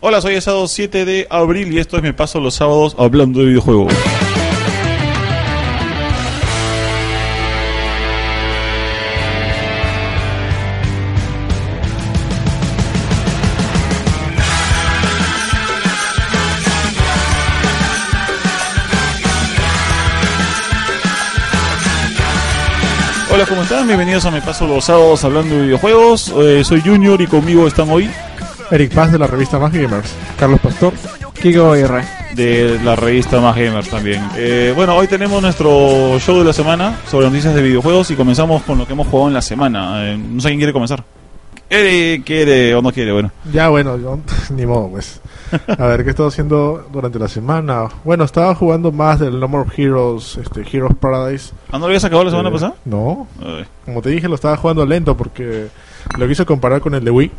Hola, soy el sábado 7 de abril y esto es Me Paso los Sábados hablando de videojuegos. Hola, ¿cómo están? Bienvenidos a Me Paso los Sábados hablando de videojuegos. Eh, soy Junior y conmigo están hoy Eric Paz de la revista Más Gamers. Carlos Pastor, Kiko Aguirre. de la revista Más Gamers también. Eh, bueno, hoy tenemos nuestro show de la semana sobre noticias de videojuegos y comenzamos con lo que hemos jugado en la semana. Eh, no sé quién quiere comenzar. Eric quiere o no quiere, bueno. Ya, bueno, yo, ni modo, pues. A ver, ¿qué he estado haciendo durante la semana? Bueno, estaba jugando más del No More Heroes, este, Heroes Paradise. ¿Ah, no lo habías acabado la semana Eh, pasada? No, como te dije, lo estaba jugando lento porque lo quise comparar con el de Wii.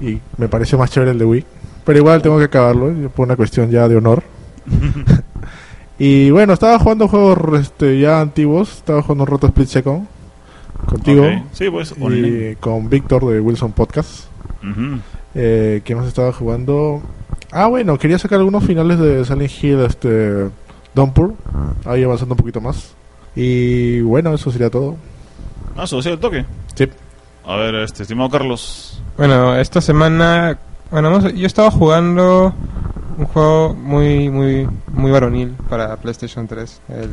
Y me pareció más chévere el de Wii. Pero igual tengo que acabarlo, eh, por una cuestión ya de honor. y bueno, estaba jugando juegos este, ya antiguos. Estaba jugando Roto Split Second. Contigo. Ok. Sí, pues. Y con Víctor de Wilson Podcast. Ujú. Eh, ¿Qué más estaba jugando? Ah, bueno, quería sacar algunos finales de Silent Hill, este, Downpour. Ahí avanzando un poquito más. Y bueno, eso sería todo. Ah, eso sí, el toque. Sí. A ver, este, estimado Carlos. Bueno, esta semana, bueno, yo estaba jugando un juego muy, muy, muy varonil para PlayStation 3, el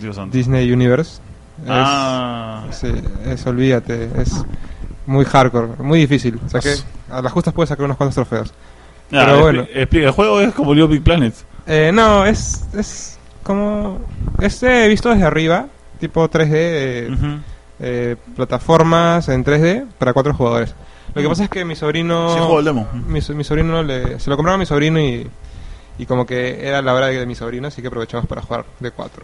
Dios santo. Disney Universe. Es- Ah, sí, es, olvídate, es muy hardcore, muy difícil. O sea que a las justas puedes sacar unos cuantos trofeos. ya, pero bueno. explica, el juego es como Little Big Planet. Eh, no, es, es como, este visto desde arriba, tipo 3D, eh, Ujú. Eh, plataformas en 3D para cuatro jugadores. Lo que pasa es que mi sobrino... Sí, juego el demo. mi, so- mi sobrino le, se lo compraba a mi sobrino y, y como que era la hora de, de mi sobrino, así que aprovechamos para jugar de 4.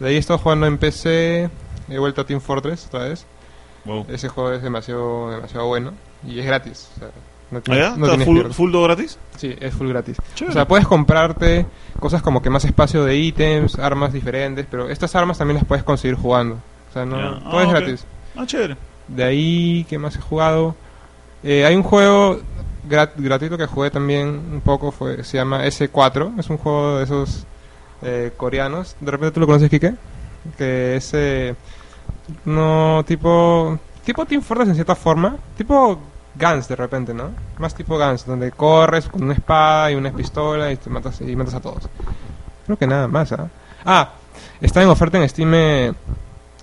De ahí he estado jugando en PC, he vuelto a Team Fortress otra vez. Wow. Ese juego es demasiado demasiado bueno y es gratis. o sea, no ¿Ah, tiene- ya? no ¿Está full, full do gratis? Sí, es full gratis. Chévere. O sea, puedes comprarte cosas como que más espacio de ítems, armas diferentes, pero estas armas también las puedes conseguir jugando. Sea, no, Ya. todo Ah, es ok. gratis. Ah, chévere. De ahí, ¿qué más he jugado? Eh, hay un juego grat- gratuito que jugué también un poco, fue, se llama S4. Es un juego de esos eh, coreanos. ¿De repente tú lo conoces, Kike? Que es eh, no tipo tipo Team Fortress en cierta forma, tipo Guns de repente, ¿no? Más tipo Guns, donde corres con una espada y una pistola y te matas y matas a todos. Creo que nada más, ¿ah? Ah, está en oferta en Steam eh,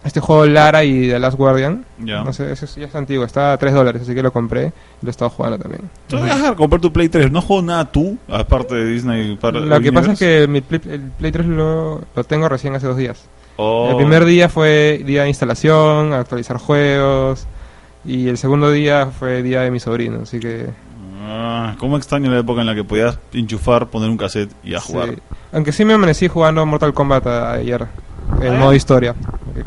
este juego Lara y The Last Guardian. Ya. No sé, ese es- ya es antiguo, está a 3 dólares, así que lo compré y lo he estado jugando también. Te voy a dejar comprar tu Play 3. No juego nada tú, aparte de Disney. Para Lo que pasa es que mi Play, el Play 3 lo, lo tengo recién hace dos días. Oh. El primer día fue día de instalación, actualizar juegos. Y el segundo día fue día de mi sobrino, así que... Ah, ¿Cómo extraño la época en la que podías enchufar, poner un cassette y a jugar? sí. Aunque sí me amanecí jugando Mortal Kombat a- ayer, ¿Ah, modo historia,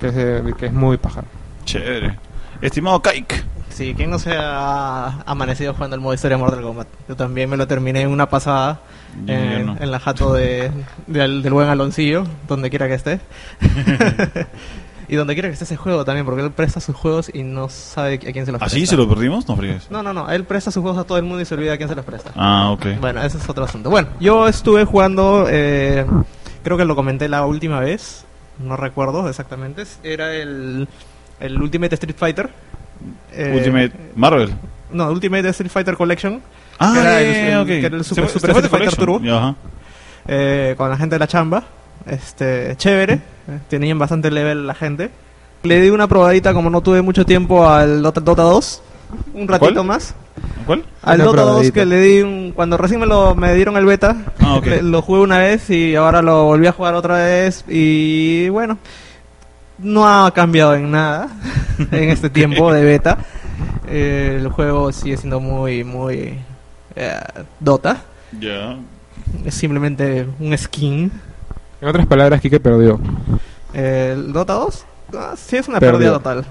que es, eh, que es muy paja. Chévere. Estimado Kaik. Sí, ¿quién no se ha amanecido jugando el modo historia de Mortal Kombat? Yo también me lo terminé en una pasada en, no. en la jato de, del, del buen Aloncillo, donde quiera que esté. y donde quiera que esté ese juego también, porque él presta sus juegos y no sabe a quién se los ¿Así presta. se lo perdimos? No fregues. No, no, no, él presta sus juegos a todo el mundo y se olvida a quién se los presta. Ah, ok. Bueno, ese es otro asunto. Bueno, yo estuve jugando, eh, creo que lo comenté la última vez, no recuerdo exactamente, era el, el Ultimate Street Fighter. Eh, Ultimate Marvel. No, Ultimate Street Fighter Collection, Ah, que era el- ya, el- ok. que era el Super- Street Fighter Collection. Turbo. Ajá. eh, con la gente de la chamba. Este, chévere, eh, tenían bastante level la gente. Le di una probadita como no tuve mucho tiempo al Dota, Dota 2, un ratito ¿Cuál? más. ¿Cuál? Al Dota 2 probadita. que le di un- cuando recién me lo me dieron el beta, Ah, ok. le- lo jugué una vez y ahora lo volví a jugar otra vez y bueno, no ha cambiado en nada en este tiempo de beta. Eh, el juego sigue siendo muy muy eh, Dota. Ya. Es simplemente un skin. En otras palabras, Kike perdió. El Dota 2 ah, sí es una pérdida total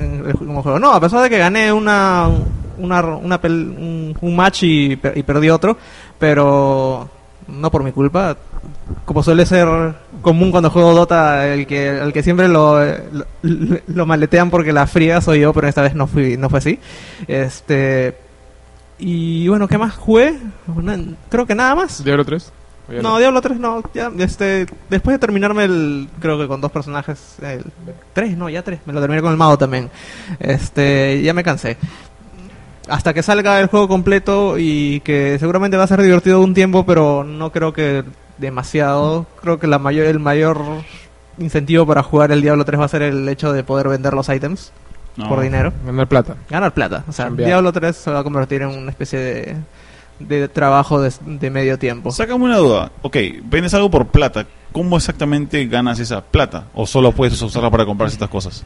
en el ju- como juego. No, a pesar de que gané una, una, una un, un match y, y perdí otro, pero no por mi culpa. Como suele ser común cuando juego Dota, el que, el que siempre lo, lo, lo maletean porque la fría soy yo, pero esta vez no fui no fue así. Este y bueno, ¿qué más jugué? Na- Creo que nada más. Diablo 3. ¿O ya No, Diablo 3 no. Ya, este, después de terminarme el. Creo que con dos personajes. El, tres, no, ya tres. Me lo terminé con el mago también. Este, ya me cansé. Hasta que salga el juego completo y que seguramente va a ser divertido un tiempo, pero no creo que demasiado. Creo que la mayor, el mayor incentivo para jugar el Diablo 3 va a ser el hecho de poder vender los ítems No. por dinero. Ganar plata. Ganar plata. O sea, Cambiar. Diablo 3 se va a convertir en una especie de, de trabajo de, de medio tiempo. Sácame una duda. Ok, vendes algo por plata. ¿Cómo exactamente ganas esa plata? ¿O solo puedes usarla para comprar ciertas cosas?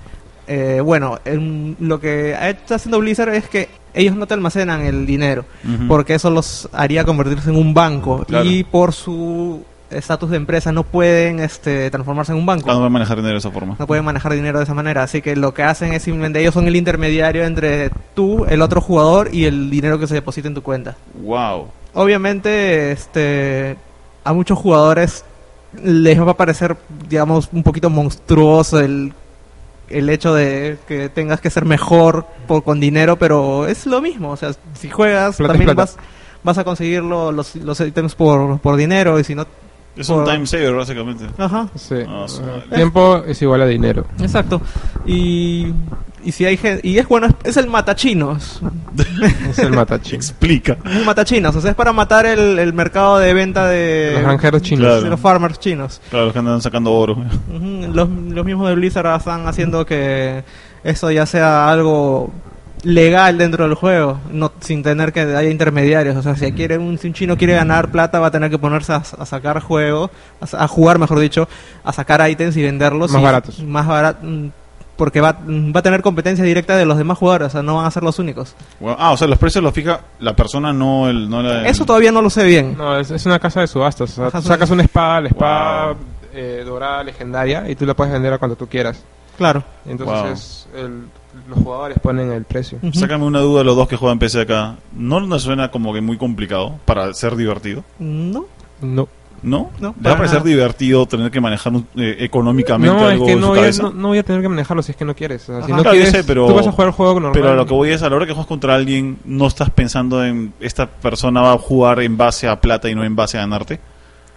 Eh, bueno, em, lo que está haciendo Blizzard es que ellos no te almacenan el dinero, porque eso los haría convertirse en un banco Claro. y por su estatus de empresa no pueden este, transformarse en un banco. Ah, no a manejar dinero de esa forma. No pueden manejar dinero de esa manera, así que lo que hacen es simplemente ellos son el intermediario entre tú, el otro jugador y el dinero que se deposita en tu cuenta. Wow. Obviamente, este, a muchos jugadores les va a parecer, digamos, un poquito monstruoso el, el hecho de que tengas que ser mejor por, con dinero, pero es lo mismo. O sea, si juegas, Plata también vas, vas a conseguir lo- los, los ítems por, por dinero y si no... Es un time saver, básicamente. Ajá, Sí. Ah, Eh, tiempo es igual a dinero. exacto. Y, y si hay gente... Y es bueno, es, es el matachinos. Es el matachi. Explica. Un matachinos, o sea, es para matar el, el mercado de venta de... Los granjeros chinos. Claro. de los farmers chinos. Claro, los que andan sacando oro. Los, los mismos de Blizzard están haciendo que eso ya sea algo legal dentro del juego, no sin tener que haya intermediarios. O sea, si quiere un, si un chino quiere ganar plata, va a tener que ponerse a, a sacar juego, a, jugar, mejor dicho, a sacar ítems y venderlos. Más y- baratos. Más baratos. Porque va, mm, va a tener competencia directa de los demás jugadores, o sea, no van a ser los únicos. Wow. Ah, o sea, los precios los fija la persona, no el... No la, Eso todavía no lo sé bien. No, es, es una casa de subastas. O sea, Ajá, tú son- sacas una espada, la espada Wow. eh, dorada legendaria, y tú la puedes vender a cuanto tú quieras. Claro. Entonces, el- los jugadores ponen el precio. Sácame una duda los dos que juegan PC acá. ¿No nos suena como que muy complicado para ser divertido? No. No. ¿No? No, ¿Les va a parecer nada. divertido tener que manejar un- eh, económicamente No, es algo que en no su voy, a, no, no voy a tener que manejarlo si es que no quieres. O sea, si no Claro, quieres, sé, pero- tú vas a jugar el juego normal. Pero a lo que voy es, a la hora que juegas contra alguien, no estás pensando en esta persona va a jugar en base a plata y no en base a ganarte.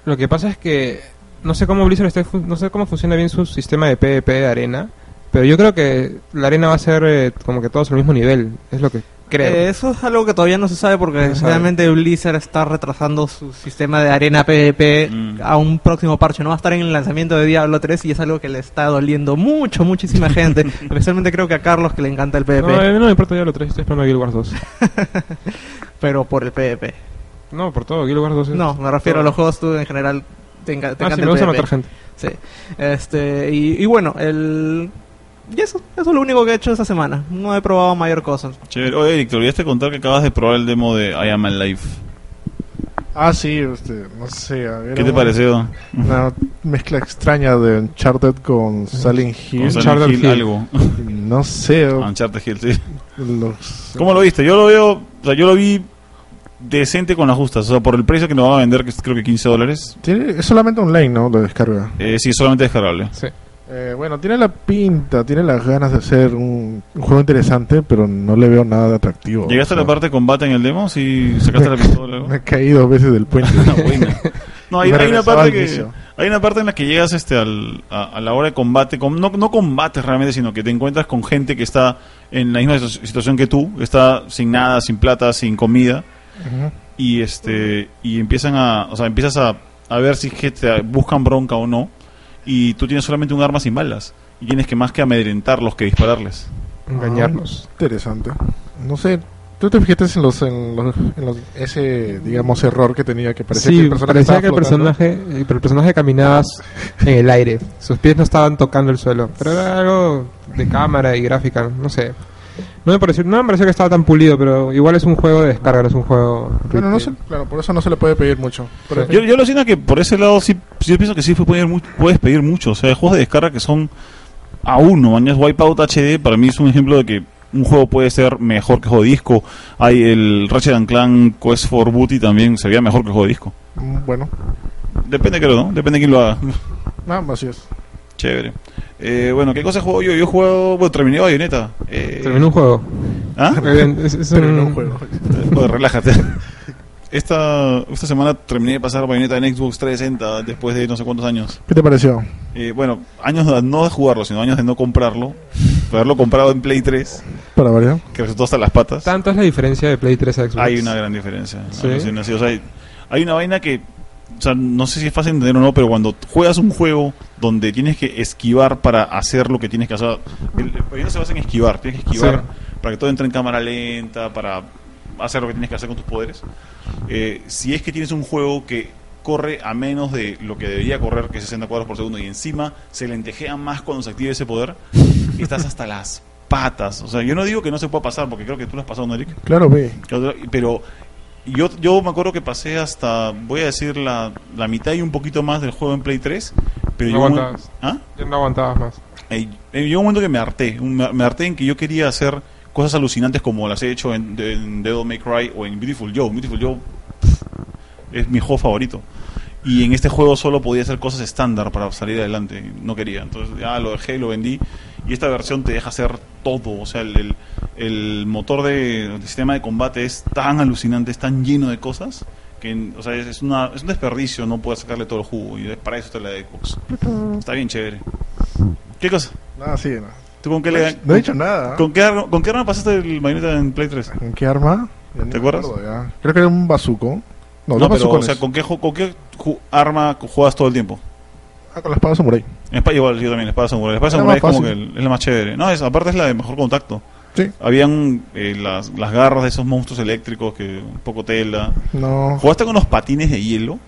Lo que pasa es que no sé cómo Blizzard no sé cómo funciona bien su sistema de PvP de arena, pero yo creo que la arena va a ser eh, como que todos al mismo nivel, es lo que creo. Eh, eso es algo que todavía no se sabe porque No se sabe. realmente Blizzard está retrasando su sistema de arena PvP Mm. a un próximo parche. No va a estar en el lanzamiento de Diablo 3 y es algo que le está doliendo mucho, muchísima gente. Especialmente creo que a Carlos que le encanta el PvP. no, eh, no me importa ya lo 3, estoy esperando Guild Wars 2. Pero por el PvP. No, por todo, Guild Wars 2 es- No, me refiero a todo. los juegos tú en general te, enca- te Ah, sí, encanta me el gusta PvP. matar gente. Sí. Este, y, y bueno, el... Y eso, eso es lo único que he hecho esta semana. No he probado mayor cosa. Chévere. Oye, Eric, te olvidaste contar que acabas de probar el demo de I Am Alive. Ah, sí, este, no sé. a ver, ¿Qué te una- pareció? Una mezcla extraña de Uncharted con Silent Hill. Con Silent Hill, Hill. algo. No sé. o- Uncharted Hill, sí. los- ¿Cómo lo viste? Yo lo veo, o sea, yo lo vi decente con las justas. O sea, por el precio que nos van a vender, que es creo que 15 dólares, Tiene, es solamente online, ¿no? Lo descarga. eh, sí, solamente descargable. Sí. Eh, bueno, tiene la pinta, tiene las ganas de ser un, un juego interesante, pero no le veo nada de atractivo. ¿Llegaste O a la parte de combate en el demo? ¿Sí sacaste la pistola? Me he caído dos veces del puente. Ah. No, hay, una parte que hay una parte en la que llegas este al, a, a la hora de combate, con, no, no combates realmente, sino que te encuentras con gente que está en la misma situ- situación que tú, que está sin nada, sin plata, sin comida y este y empiezan a, o sea, empiezas a, a ver si es que te buscan bronca o no y tú tienes solamente un arma sin balas y tienes que más que amedrentarlos que dispararles. Engañarnos. Interesante. No sé, ¿tú te fijaste en los, en los, en los- ese, digamos, error que tenía que parecía que Sí, el personaje parecía estaba que el personaje, eh, pero el personaje caminaba en el aire. Sus pies no estaban tocando el suelo. Pero era algo de cámara y gráfica, no sé. No me pareció, no me pareció que estaba tan pulido, pero igual es un juego de descarga, no es un juego. Bueno, no sé, retail. claro, por eso no se le puede pedir mucho. Pero. Yo, yo lo siento que por ese lado sí, sí yo pienso que sí fue pedir puedes pedir mucho. O sea, hay juegos de descarga que son a uno. Mañana Wipeout HD para mí es un ejemplo de que un juego puede ser mejor que juego de disco. Hay el Ratchet and Clank Quest for Booty también se veía mejor que el juego de disco. Mm, Bueno, Depende, creo, ¿no? Depende de quién lo haga. nada más así es. Chévere. Eh, bueno, ¿qué cosa juego yo? Yo he jugado, bueno, terminé Bayonetta. Eh, Terminó un juego. ¿Ah? Es- es Pero un- no un juego. Bueno, relájate. Esta, esta semana terminé de pasar Bayonetta en Xbox 360 después de no sé cuántos años. ¿Qué te pareció? Eh, bueno, años de- no de jugarlo, sino años de no comprarlo. De haberlo comprado en Play 3, Para variar. que resultó hasta las patas. Tanto es la diferencia de Play 3 a Xbox. Hay una gran diferencia. Sí. O sea, hay, hay una vaina que, o sea, no sé si es fácil de entender o no, pero cuando juegas un juego donde tienes que esquivar para hacer lo que tienes que hacer, el, Bayonetta se basa en esquivar, tienes que esquivar Sí. para que todo entre en cámara lenta, para hacer lo que tienes que hacer con tus poderes. Eh, si es que tienes un juego que corre a menos de lo que debería correr, que es 60 cuadros por segundo, y encima se lentejea más cuando se active ese poder, estás hasta las patas. O sea, yo no digo que no se pueda pasar, porque creo que tú lo has pasado, ¿no, Eric? Claro, ve. Pero yo, yo me acuerdo que pasé hasta, voy a decir, la, la mitad y un poquito más del juego en Play 3. Pero No un- aguantabas. ¿Ah? Ya no aguantabas más. Eh, llegó un momento que me harté. un- Me, me harté en que yo quería hacer cosas alucinantes como las he hecho en, en Devil May Cry o en Beautiful Joe. Beautiful Joe pff, es mi juego favorito. Y en este juego solo podía hacer cosas estándar para salir adelante. No quería. Entonces ya lo dejé, lo vendí. Y esta versión te deja hacer todo. O sea, el, el- el motor de, el sistema de combate es tan alucinante, es tan lleno de cosas. Que, o sea, es, es una, es un desperdicio no poder sacarle todo el jugo. Y para eso está la de Xbox. Está bien chévere. ¿Qué cosa? Nada, sí. No, ¿Tú con qué le no he dicho nada. ¿Con qué, arma, ¿Con qué arma pasaste el Bayonetta en Play 3? ¿Con qué arma? Ya ¿Te acuerdas? acuerdo, ya. Creo que era un bazuco. No, No, pero, o sea, ¿con qué, ju- con qué ju- arma juegas todo el tiempo? Ah, con la espada samurai. Espada igual, yo también, la espada samurai. La espada samurai es como que el- es la más chévere. No, es, aparte es la de mejor contacto. Sí. Habían eh, las, las garras de esos monstruos eléctricos que un poco tela. No. ¿Jugaste con los patines de hielo?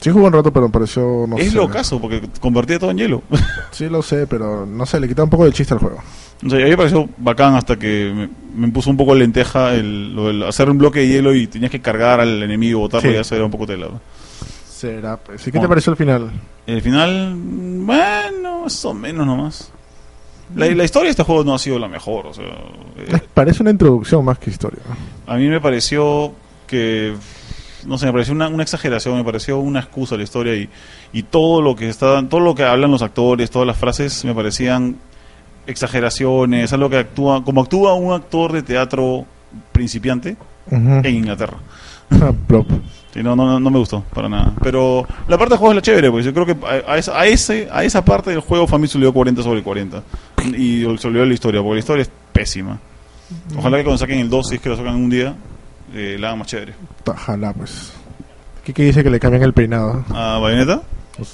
Sí jugué un rato, pero me pareció... No es sé. lo caso, porque convertía todo en hielo. Sí lo sé, pero no sé, le quita un poco de chiste al juego. O sea, a mí me pareció bacán hasta que me, me puso un poco lenteja el, lo del hacer un bloque de hielo y tenías que cargar al enemigo, botarlo Sí. y eso era un poco tela. Será, pues. ¿Y qué te pareció el final? El final, bueno, más o menos nomás. La, la historia de este juego no ha sido la mejor. O sea, eh, Parece una introducción más que historia. a mí me pareció que, no sé, me pareció una, una exageración, me pareció una excusa la historia y, y todo lo que está, todo lo que hablan los actores, todas las frases me parecían exageraciones, algo que actúa, como actúa un actor de teatro principiante en Inglaterra. Ah. Sí, no, no, no me gustó para nada. Pero la parte del juego es la chévere, pues yo creo que a, esa, a ese, a esa parte del juego Family se le dio 40 sobre 40. Y se olvidó la historia, porque la historia es pésima. Ojalá que cuando saquen el 2, si es que lo sacan un día, eh, la hagan más chévere. Ojalá, pues. ¿Qué, qué dice que le cambian el peinado? ¿A Bayonetta?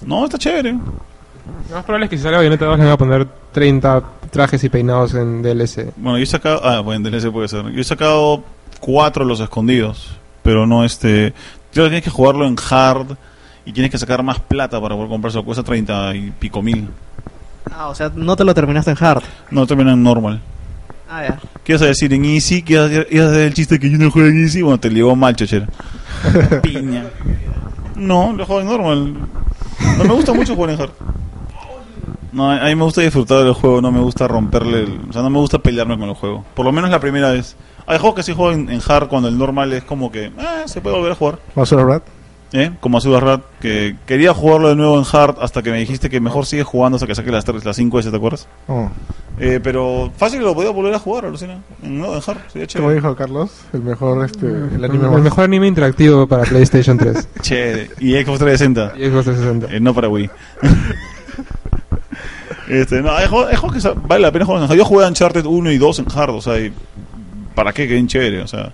No, está chévere. Lo más probable es que si sale Bayonetta 2 le van a poner 30 trajes y peinados en DLC. Bueno, yo he sacado. Ah, bueno, DLC puede ser. Yo he sacado cuatro de los escondidos, pero no este. Yo tienes que jugarlo en hard y tienes que sacar más plata para poder comprarse. Cuesta 30 y pico mil. Ah, o sea, no te lo terminaste en hard. No, termina en normal. Ah, ya. ¿Qué ibas a decir en Easy? ¿Qué ibas a ibas a hacer el chiste que yo no juego en Easy? Bueno, te llegó mal, chochera. Piña. No, lo juego en normal. No me gusta mucho jugar en hard. No, a a mí me gusta disfrutar del juego, no me gusta romperle. el- o sea, no me gusta pelearme con el juego. Por lo menos la primera vez. Hay juegos que sí juego en, en hard cuando el normal es como que. Ah, se puede volver a jugar. Master of Rat. ¿Eh? Como Azul Rat, que quería jugarlo de nuevo en hard hasta que me dijiste que mejor sigue jugando hasta que saque las 3, las 5 S, ¿te acuerdas? Oh. Eh, pero fácil lo podía volver a jugar, alucina. No, en hard, sería Como chévere. dijo Carlos, el mejor este, el anime El mejor anime interactivo para PlayStation 3 Chévere. Y Xbox 360. y Xbox 360. Eh, no para Wii. este, no, hay juegos, hay juegos que vale la pena jugar en hard. Yo jugué Uncharted 1 y 2 en hard, o sea, y ¿para qué? Que bien chévere, o sea.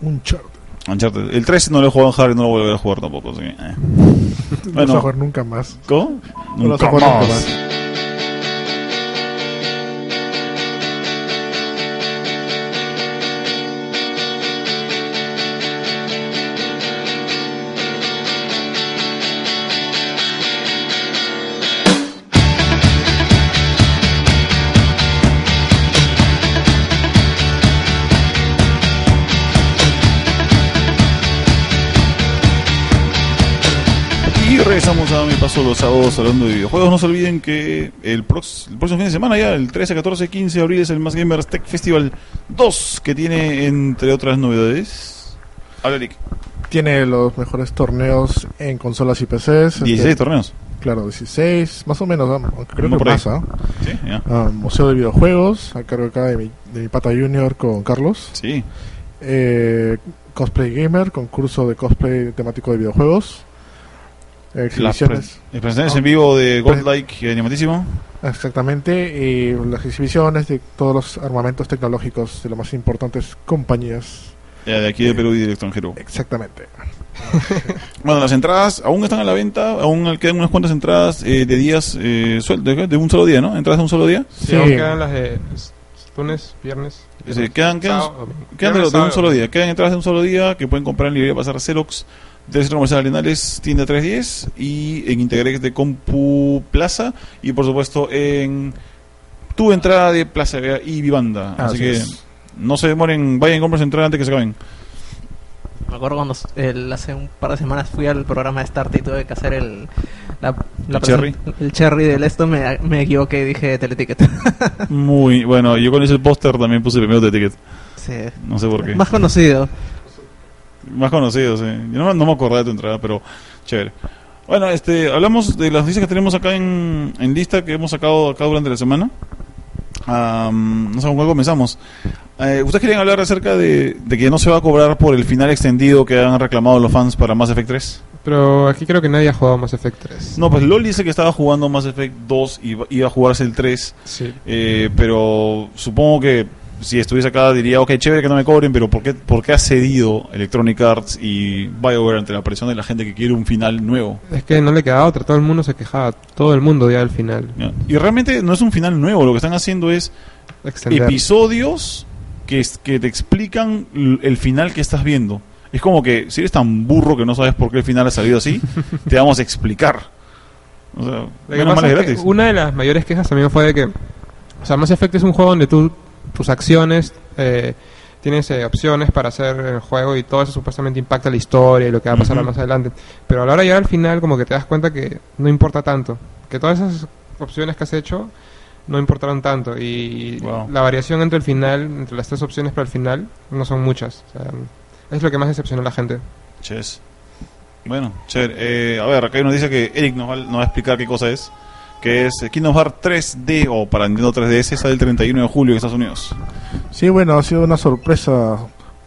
Un chart. Uncharted. El 3 no lo he jugado en hard y no lo voy a volver a jugar tampoco, así que, eh. No vas a Bueno, jugar nunca más. ¿cómo? No vas a jugar nunca más. Regresamos a mi paso los sábados hablando de videojuegos. No se olviden que el, prox- el próximo fin de semana, ya el 13, 14, 15 de abril, es el Más Gamers Tech Festival 2, que tiene, entre otras novedades. Habla, Eric. Tiene los mejores torneos en consolas y PCs. 16 Este, torneos. Claro, 16, más o menos, ¿no? creo No que ¿ah? Sí, ya. Ah, Museo de Videojuegos, a cargo acá de mi, de mi pata junior con Carlos. Sí. Eh, cosplay Gamer, concurso de cosplay temático de videojuegos. Las Exhibiciones, pre- presentaciones en vivo de Godlike y Animatísimo. exactamente, y las exhibiciones de todos los armamentos tecnológicos de las más importantes compañías. Ya, de aquí de Perú y del extranjero. Exactamente. Bueno, las entradas aún están a la venta, aún quedan unas cuantas entradas eh, de días eh, suel- de, de un solo día, ¿no? Entradas de un solo día. Sí, Sí. aún quedan las de lunes, viernes. Sí, viernes, quedan- quedan- sábado. Quedan de, Viernes, de un sábado, solo día. Quedan entradas de un solo día que pueden comprar en librería Pasar Xerox, del Centro Comercial Arenales, tienda 310 y en Integrex de Compu Plaza y por supuesto en tu entrada de Plaza y Vivanda. Así, Así que es. no se demoren, vayan y compren su entrada antes que se acaben. Me acuerdo cuando el- hace un par de semanas fui al programa de Start y tuve que hacer el, la, la ¿El cherry? El cherry del esto, me, me equivoqué y dije Teleticket. Muy bueno. Yo con ese póster también puse primero de ticket. sí. No sé por qué. Más conocido. Más conocido, sí. Yo no, no me acordaba de tu entrada, pero chévere. Bueno, este, hablamos de las noticias que tenemos acá en, en lista que hemos sacado acá durante la semana. Am, no sé con cuál comenzamos. Eh, ¿Ustedes quieren hablar acerca de, de que no se va a cobrar por el final extendido que han reclamado los fans para Mass Effect 3? Pero aquí creo que nadie ha jugado Mass Effect 3. No, pues Loli dice que estaba jugando Mass Effect 2 y iba- iba a jugarse el 3, Sí. eh, pero supongo que si estuviese acá diría, ok, chévere que no me cobren, pero ¿por qué, por qué ha cedido Electronic Arts y BioWare ante la presión de la gente que quiere un final nuevo? Es que no le quedaba otra, todo el mundo se quejaba, todo el mundo ya al final. Y realmente no es un final nuevo, lo que están haciendo es Extender. episodios que, que te explican el final que estás viendo. Es como que si eres tan burro que no sabes por qué el final ha salido así, te vamos a explicar. O sea, menos mal es que una de las mayores quejas también fue de que, o sea, Mass Effect es un juego donde tú, tus acciones, eh, tienes eh, opciones para hacer el juego y todo eso supuestamente impacta la historia y lo que va a pasar más adelante. Pero a la hora de llegar al final, como que te das cuenta que no importa tanto. Que todas esas opciones que has hecho no importaron tanto. Y Wow. la variación entre el final, entre las tres opciones para el final, no son muchas. O sea, es lo que más decepcionó a la gente. Ches. Bueno, chévere. Eh, a ver, acá nos dice que Eric nos va, nos va a explicar qué cosa es. Que es Kingdom Hearts 3D o para Nintendo 3DS sale el 31 de julio en Estados Unidos. Sí, bueno, ha sido una sorpresa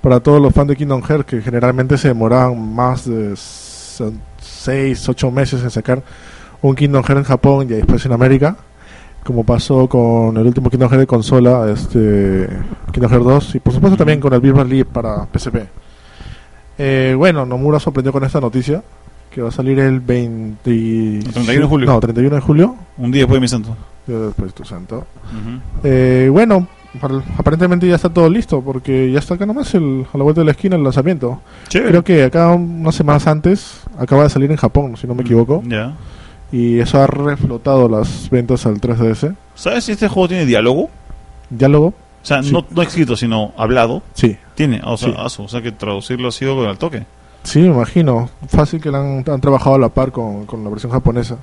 para todos los fans de Kingdom Hearts que generalmente se demoraban más de 6, 8 meses en sacar un Kingdom Hearts en Japón y después en América, como pasó con el último Kingdom Hearts de consola, este Kingdom Hearts 2 y por supuesto también con el Virtual Leap para PSP. Eh, bueno, Nomura sorprendió con esta noticia que va a salir el 20 El 31 de julio. No, 31 de julio. Un día después de mi santo. Después tu santo. Eh, bueno, aparentemente ya está todo listo porque ya está acá nomás el, a la vuelta de la esquina el lanzamiento. Chévere. Creo que acá unas semanas antes acaba de salir en Japón, si no me equivoco, Ya. y eso ha reflotado las ventas al 3DS. ¿Sabes si este juego tiene diálogo? Diálogo, O sea, Sí. no, no escrito, sino hablado. sí, Tiene, o sea, Sí. aso, o sea que traducirlo ha sido con el toque. Sí, me imagino. Fácil que la han, han trabajado a la par con, con la versión japonesa.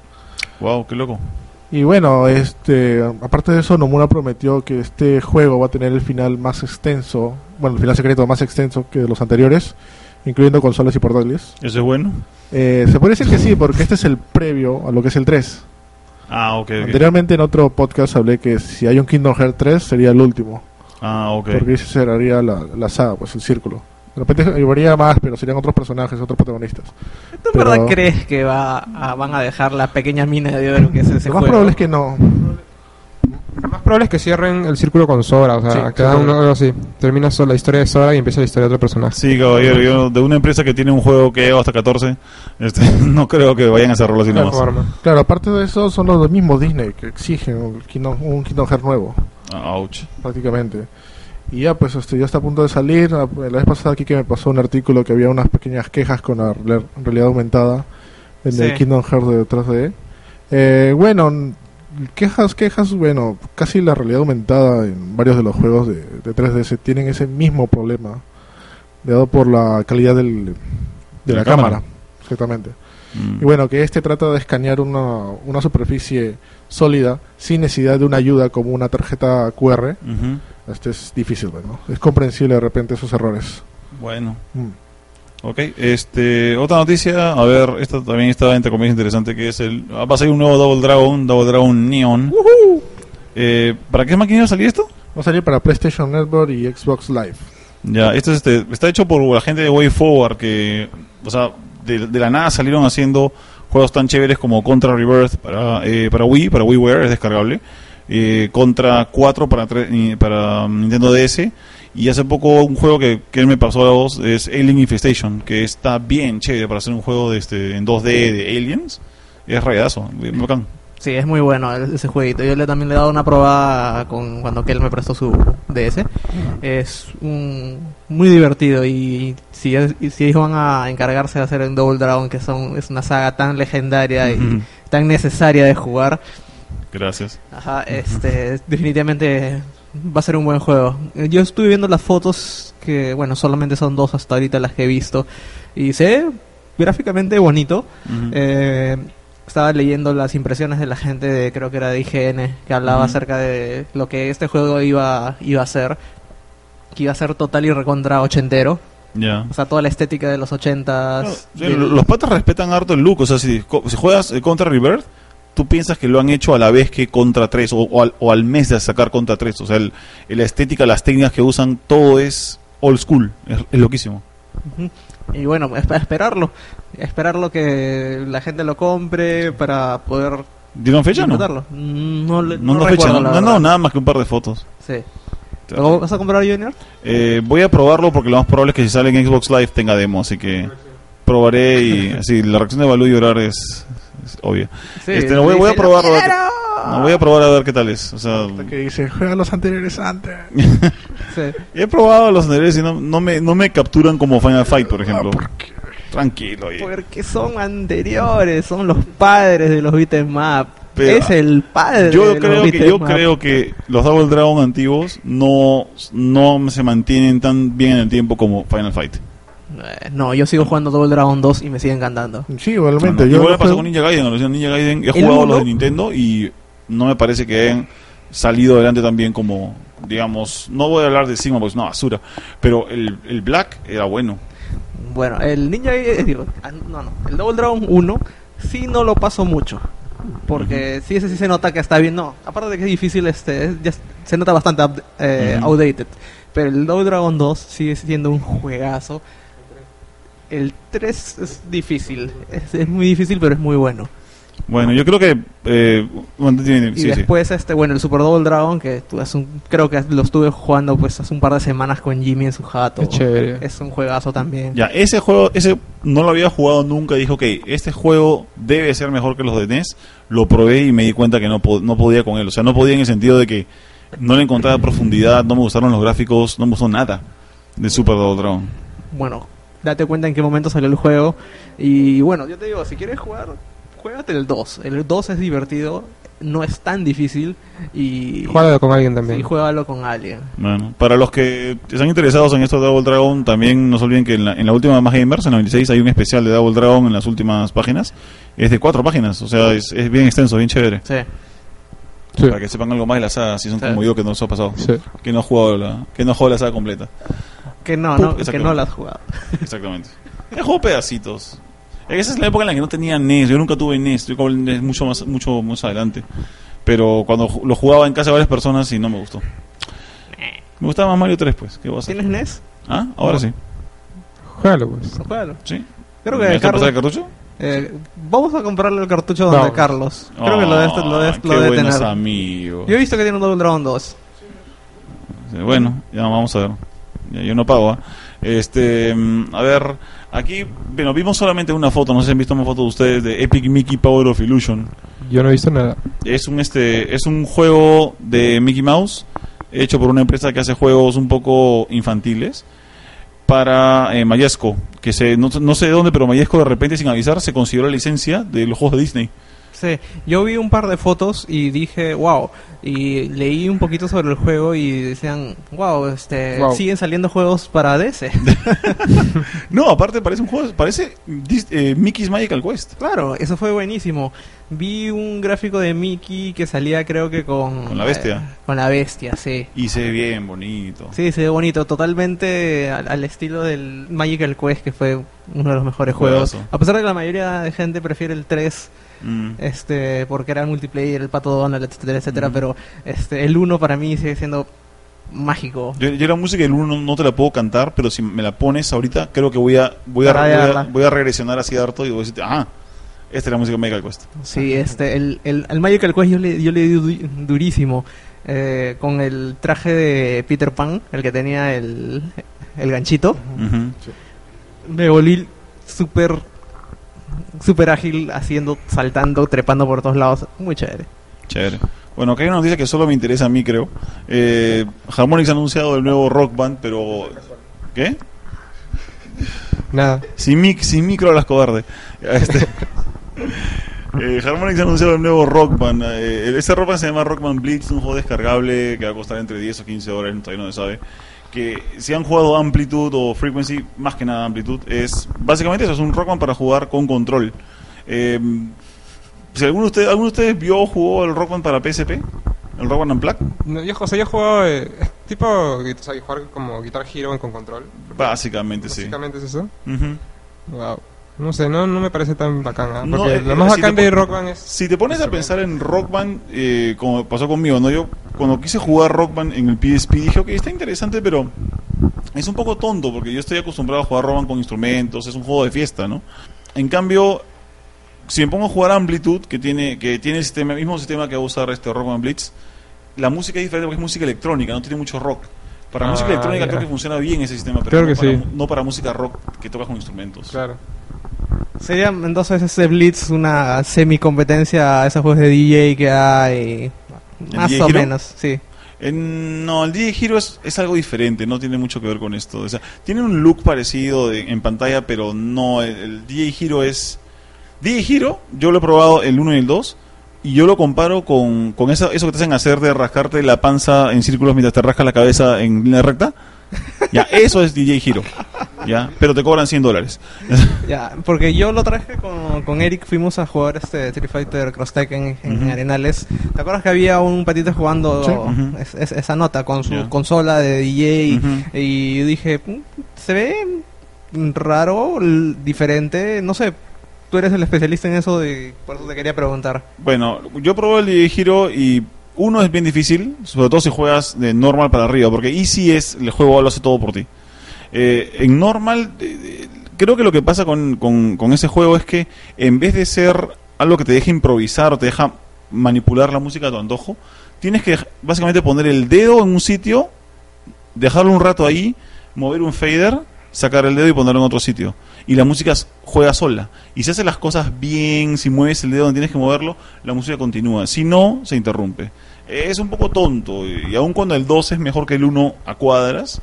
Wow, qué loco. Y bueno, este, aparte de eso, Nomura prometió que este juego va a tener el final más extenso, bueno, el final secreto más extenso que los anteriores, incluyendo consolas y portátiles. ¿Eso es bueno? Eh, se puede decir que sí, porque este es el previo a lo que es el 3. Ah, ok. ok. Anteriormente en otro podcast hablé que si hay un Kingdom Hearts 3 sería el último, Ah, ok. porque ahí se cerraría la, la saga, pues el círculo. De repente habría más, pero serían otros personajes, otros protagonistas. ¿Tú en Pero- verdad crees que va a- van a dejar la pequeña mina de oro que es ese Lo más juego? probable es que no. Lo más probable es que cierren el círculo con Sora, o sea, Sí, que hagan seguro. algo así. Termina la historia de Sora y empieza la historia de otro personaje. Sí, caballero, yo de una empresa que tiene un juego que lleva hasta 14, este, no creo que vayan a cerrarlo así nomás. forma. Claro, aparte de eso, son los mismos Disney que exigen un Kingdom, un Kingdom Hearts nuevo, Ouch. prácticamente. Y ya, pues este, ya está a punto de salir. Ah, La vez pasada aquí que me pasó un artículo que había unas pequeñas quejas con la re- realidad aumentada en Sí. el Kingdom Hearts de 3D. Eh, bueno, quejas, quejas, bueno, casi la realidad aumentada en varios de los juegos de, de 3DS tienen ese mismo problema, dado por la calidad del, de De la, la cámara. cámara. exactamente. Mm. Y bueno, que este trata de escanear una, una superficie sólida sin necesidad de una ayuda como una tarjeta QR. Ujú. Este es difícil, ¿no? Es comprensible de repente esos errores. Bueno, Mm. ok. Este, otra noticia, a ver, esta también está entre comillas interesante, que es el... Va a salir un nuevo Double Dragon, Double Dragon Neon. Eh, ¿Para qué máquina va a salir esto? Va a salir para PlayStation Network y Xbox Live. Ya, esto es este, está hecho por la gente de Way Forward que, o sea, de, de la nada salieron haciendo juegos tan chéveres como Contra Rebirth para, eh, para Wii, para WiiWare, es descargable. Eh, Contra 4 para, y- para Nintendo DS. Y hace poco un juego que, que él me pasó la voz es Alien Infestation, que está bien chévere para hacer un juego de este, en 2D de aliens. Es rayazo, bien bacán. Sí, es muy bueno el- ese jueguito. Yo le, también le he dado una probada con, cuando Kel me prestó su DS. Es un, muy divertido y si, es- si ellos van a encargarse de hacer un Double Dragon, que son, es una saga tan legendaria y tan necesaria de jugar, Gracias. Ajá, este, definitivamente va a ser un buen juego. Yo estuve viendo las fotos, que bueno, solamente son dos hasta ahorita las que he visto, y se ve gráficamente bonito. Ujú. Eh, estaba leyendo las impresiones de la gente de, creo que era de IGN, que hablaba Ujú. acerca de lo que este juego iba, iba a ser, que iba a ser total y recontra ochentero. ya. O sea, toda la estética de los ochentas. No, los patas respetan harto el look. O sea, si, si juegas eh, contra Rebirth, tú piensas que lo han hecho a la vez que contra 3 o, o al, o al mes de sacar contra 3. O sea, el- la estética, las técnicas que usan, todo es old school. Es, es loquísimo. Ujú. Y bueno, para esperarlo. Esperarlo que la gente lo compre para poder ¿Dieron fecha no? disfrutarlo. No, le- No, no no, fecha, no, no, no, nada más que un par de fotos. Sí. ¿Lo vas a comprar, Junior? Eh, voy a probarlo porque lo más probable es que si sale en Xbox Live tenga demo, así que probaré y así la reacción de Balú y llorar es, es obvia. Sí. Este, no, voy- voy a probarlo. No, voy a probar a ver qué tal es. O sea, que dice, juega los anteriores antes. Sí. he probado los anteriores y no, no me, no me capturan como Final Fight, por ejemplo. Tranquilo. oye. Porque son anteriores, son los padres de los beat'em up. Pero- es el padre Yo de creo los que yo creo que los Double Dragon antiguos no no se mantienen tan bien en el tiempo como Final Fight. Eh, No, yo sigo jugando Double Dragon 2 y me sigue encantando. Sí, igualmente. No, no. Yo Igual lo me pasó con Ninja Gaiden, Ninja Gaiden he jugado los de Nintendo y no me parece que hayan salido adelante tan bien como digamos, no voy a hablar de Sigma porque es una basura, pero el, el Black era bueno. Bueno, el Ninja Gaiden- eh, digo, ah, no, no, el Double Dragon 1 sí no lo paso mucho. Porque sí, ese sí se nota que está bien. No, aparte de que es difícil, este, es- ya se nota bastante eh, Ujú. outdated. Pero el Double Dragon 2 sigue siendo un juegazo. El 3 es difícil, es, es muy difícil, pero es muy bueno. Bueno, yo creo que eh, Y sí, sí. después, este, bueno, el Super Double Dragon, que un- creo que lo estuve jugando pues hace un par de semanas con Jimmy en su jato. Es chévere. Es un juegazo también. Ya, ese juego, ese no lo había jugado nunca. Dijo, ok, este juego debe ser mejor que los de NES. Lo probé y me di cuenta que no, po- no podía con él. O sea, no podía en el sentido de que no le encontraba profundidad, no me gustaron los gráficos, no me gustó nada de Super Double Dragon. Bueno, date cuenta en qué momento salió el juego. Y bueno, yo te digo, si quieres jugar, juégate el 2. El 2 es divertido, no es tan difícil. Y, Juégalo con alguien también. y juégalo con alguien. Bueno, para los que están interesados en esto de Double Dragon, también no se olviden que en la, en la última Más Gamers, en la 96, hay un especial de Double Dragon en las últimas páginas. Es de cuatro páginas, o sea, es, es bien extenso, bien chévere. Sí. Sí. Para que sepan algo más de la saga, si son Sí. como yo que no se ha pasado. Sí. Que no ha jugado la, que no ha jugado la saga completa. Que no, no que no lo has jugado. Exactamente. He jugado pedacitos. Esa es la época en la que no tenía NES. Yo nunca tuve NES. Yo el NES mucho más, mucho más adelante. Pero cuando lo jugaba en casa de varias personas y no me gustó. Me gustaba más Mario 3, pues. ¿Tienes NES? Ah, ahora sí. Juégalo, pues. Juégalo. Sí. Creo ¿Me que pasar el cartucho? eh, vamos a comprarle el cartucho donde. Carlos. Creo que lo debe, lo debe, Ah, lo qué debe buenos tener. amigos. Yo he visto que tiene un Double Dragon 2. Sí, Bueno, ya vamos a ver. Yo no pago. ¿ah? Este, mm, a ver, aquí, bueno, vimos solamente una foto, no sé si han visto una foto de ustedes de Epic Mickey Power of Illusion. Yo no he visto nada. Es un este, es un juego de Mickey Mouse hecho por una empresa que hace juegos un poco infantiles para eh, Mayesco, que se no, no sé de dónde, pero Mayesco de repente sin avisar se consiguió la licencia de los juegos de Disney. Sí, yo vi un par de fotos y dije, wow. Y leí un poquito sobre el juego y decían, wow, este, Wow. siguen saliendo juegos para DS. No, aparte parece un juego, parece eh, Mickey's Magical Quest. claro, eso fue buenísimo. Vi un gráfico de Mickey que salía creo que con... Con la bestia. eh, con la bestia, sí. Y se ve bien bonito. Sí, se ve bonito, totalmente al, al estilo del Magical Quest, que fue uno de los mejores juegos. A pesar de que la mayoría de gente prefiere el 3, Mm. este, porque era multiplayer, el pato Donald, etcétera, etcétera, Ujú. pero este, el 1 para mí sigue siendo mágico. Yo, yo la música del 1 no, te la puedo cantar, pero si me la pones ahorita, creo que voy a voy a, voy a, Tararearla. voy a regresionar así harto y voy a decirte, ah, esta es la música de Magical Quest. Sí, este, el, el, al Magical Quest yo le, yo le di du- durísimo. eh, con el traje de Peter Pan, el que tenía el, el ganchito. Ujú. Me volví súper súper ágil haciendo, saltando, trepando por todos lados. Muy chévere. Chévere. Bueno, acá hay una noticia que solo me interesa a mí, creo. Eh, Harmonix ha anunciado el nuevo Rock Band, pero... ¿Qué? Nada. Sin, mic, sin micro a las cobardes. Este, eh, Harmonix ha anunciado el nuevo Rock Band. Eh, ese Rock Band se llama Rock Band Blitz, un juego descargable que va a costar entre 10 o 15 dólares, todavía no se sabe. Que si han jugado Amplitude o Frequency, más que nada Amplitude, es básicamente eso, es un Rock Band para jugar con control. Eh, si alguno de ustedes, alguno de ustedes vio o jugó el Rock Band para PSP, el Rock Band Unplugged, No, yo, o sea, yo he jugado eh, tipo o sea, jugar como Guitar Hero con control. básicamente sí. Básicamente es eso. Ujú. Wow. No sé, no, no me parece tan bacán. ¿ah? Porque lo más si bacán te de Rock Band es. Si te pones a pensar en Rock Band, eh, como pasó conmigo, ¿no? Yo cuando quise jugar Rock Band en el PSP dije, ok, está interesante, pero es un poco tonto porque yo estoy acostumbrado a jugar Rock Band con instrumentos, es un juego de fiesta, ¿no? En cambio, si me pongo a jugar Amplitude, que tiene, que tiene el, sistema, el mismo sistema que va a usar este Rock Band Blitz, la música es diferente porque es música electrónica, no tiene mucho rock. Para Ah, música electrónica ya. creo que funciona bien ese sistema, pero no, que para, sí. no para música rock que tocas con instrumentos. Claro. Sería entonces ese Blitz una semi-competencia a esos juegos de DJ que hay. Más o Hero? menos, sí. En- no, el DJ Hero es, es algo diferente, no tiene mucho que ver con esto. O sea, tiene un look parecido de- en pantalla, pero no, el, el DJ Hero es... DJ Hero, yo lo he probado el 1 y el 2, y yo lo comparo con, con eso, eso que te hacen hacer de rascarte la panza en círculos mientras te rascas la cabeza en línea recta. Ya, eso es DJ Hero. Ya, pero te cobran 100 dólares. Ya, porque yo lo traje con, con Eric, fuimos a jugar este Street Fighter Cross Tekken en, en Ujú. Arenales. ¿Te acuerdas que había un patito jugando Sí. Ujú. es- es- esa nota con su Ya. consola de DJ? Ujú. Y yo dije, "Mm, se ve raro, diferente, no sé. Tú eres el especialista en eso, de, por eso te quería preguntar. Bueno, yo probé el DJ Hero y uno es bien difícil, sobre todo si juegas de normal para arriba, porque easy es el juego lo hace todo por ti. Eh, en normal, creo que lo que pasa con, con- ese juego es que en vez de ser algo que te deja improvisar o te deja manipular la música a tu antojo, tienes que básicamente poner el dedo en un sitio, dejarlo un rato ahí, mover un fader, sacar el dedo y ponerlo en otro sitio. Y la música juega sola. Y si haces las cosas bien, si mueves el dedo donde tienes que moverlo, la música continúa. Si no, se interrumpe. Es un poco tonto. Y aun cuando el 2 es mejor que el 1 a cuadras,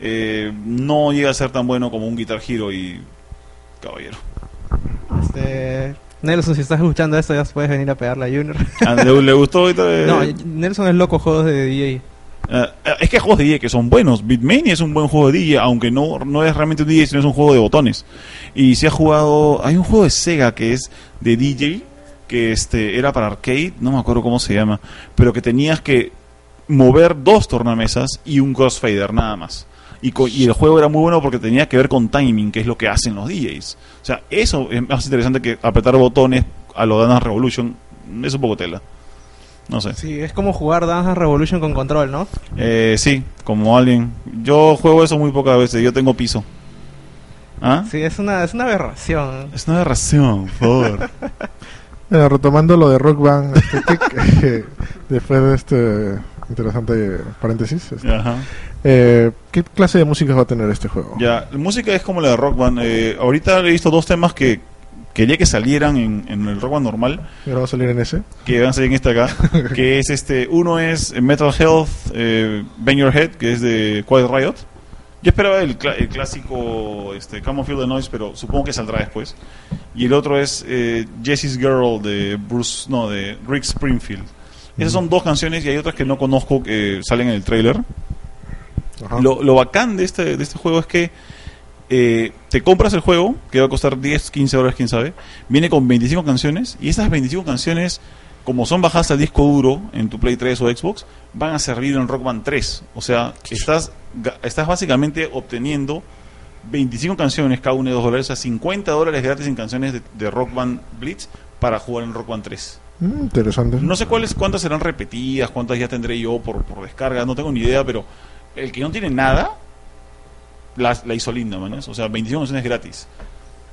eh, no llega a ser tan bueno como un Guitar Hero y Caballero. Este, Nelson, si estás escuchando esto, ya puedes venir a pegarle a Junior. Ah, ¿Le, le gustó? no, Nelson es loco juegos de DJ. Eh, es que hay juegos de DJ que son buenos. Beatmania es un buen juego de DJ, aunque no, no es realmente un DJ, sino es un juego de botones. Y si has jugado. Hay un juego de Sega que es de DJ, que este era para arcade, no me acuerdo cómo se llama, pero que tenías que mover dos tornamesas y un crossfader, nada más. Y, co- y el juego era muy bueno porque tenía que ver con timing, que es lo que hacen los DJs. O sea, eso es más interesante que apretar botones a lo de Dance Revolution. Es un poco tela. No sé. Sí, es como jugar Dance Revolution con control, ¿no? Eh, sí, como alguien. Yo juego eso muy pocas veces, yo tengo piso. ¿Ah? Sí, es una, es una aberración. Es una aberración, por favor. Bueno, retomando lo de Rock Band, este, ¿qué- después de este interesante paréntesis, este, Ajá. Eh, ¿qué clase de música va a tener este juego? Ya, la música es como la de Rock Band. Eh, ahorita he visto dos temas que quería que salieran en, en el Rock Band normal, ¿Y ahora va a salir en ese? que van a salir en este acá, que es este, uno es Metal Health, eh, Bang Your Head, que es de Quiet Riot. Yo esperaba el, cla- el clásico este, Come on Feel the Noise, pero supongo que saldrá después. Y el otro es eh, Jessie's Girl de Bruce, no, de Rick Springfield. Esas son dos canciones y hay otras que no conozco que salen en el trailer. Lo, lo bacán de este, de este juego es que eh, te compras el juego, que va a costar 10, 15 dólares, quién sabe. Viene con 25 canciones y esas 25 canciones, como son bajadas al disco duro en tu Play 3 o Xbox, van a servir en Rock Band 3. O sea, estás, estás básicamente obteniendo 25 canciones, cada una de 2 dólares, o sea, 50 dólares gratis en canciones de, de Rock Band Blitz para jugar en Rock Band 3. Mm, interesante. No sé cuáles, cuántas serán repetidas, cuántas ya tendré yo por, por descarga, no tengo ni idea, pero el que no tiene nada, la, la hizo linda, mañas. O sea, 25 canciones gratis.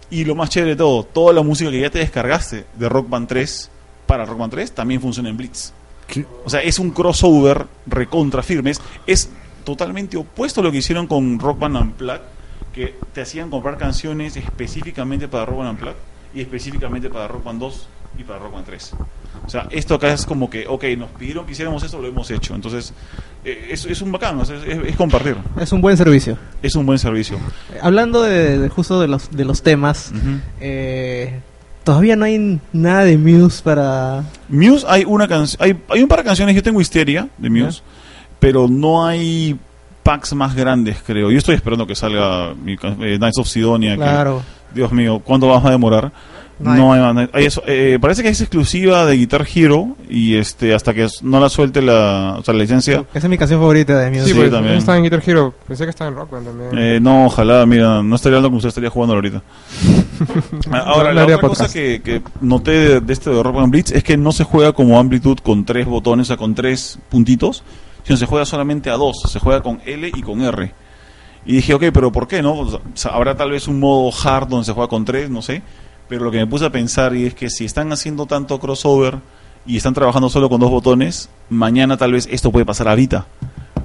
Y lo más chévere de todo, toda la música que ya te descargaste de Rock Band 3 para Rock Band 3 también funciona en Blitz. ¿Qué? O sea, es un crossover recontra firmes. Es totalmente opuesto a lo que hicieron con Rock Band Unplugged, que te hacían comprar canciones específicamente para Rock Band Unplugged y específicamente para Rock Band 2 y para Rock Band 3. O sea, esto acá es como que, ok, nos pidieron que hiciéramos esto, lo hemos hecho. Entonces, eh, es, es un bacán, es, es- es compartir. Es un buen servicio. Es un buen servicio. Eh, Hablando de, de justo de los, de los temas, eh, todavía no hay nada de Muse para... Muse hay una canción, hay, hay un par de canciones, yo tengo Histeria de Muse, pero no hay packs más grandes, creo. Yo estoy esperando que salga mi, eh, Knights of Sidonia, que, Claro. Dios mío, ¿cuánto vas a demorar? No No, hay. más. Hay eso, eh, parece que es exclusiva de Guitar Hero y este hasta que no la suelte la, o sea, la licencia. Esa es mi canción favorita de Muse. Sí, Sí, pues también. está en Guitar Hero. Pensé que estaba en Rock Band también. Eh, no, ojalá, mira, no estaría hablando con usted, estaría jugando ahorita. Ah, Ahora, No la haría otra cosa que, que noté de, de este de Rock Band Blitz es que no se juega como Amplitude con tres botones, o sea, con tres puntitos, sino se juega solamente a dos, se juega con L y con R. Y dije, ok, pero ¿por qué no? O sea, habrá tal vez un modo hard donde se juega con tres, no sé. Pero lo que me puse a pensar y es que si están haciendo tanto crossover y están trabajando solo con dos botones, mañana tal vez esto puede pasar a Vita.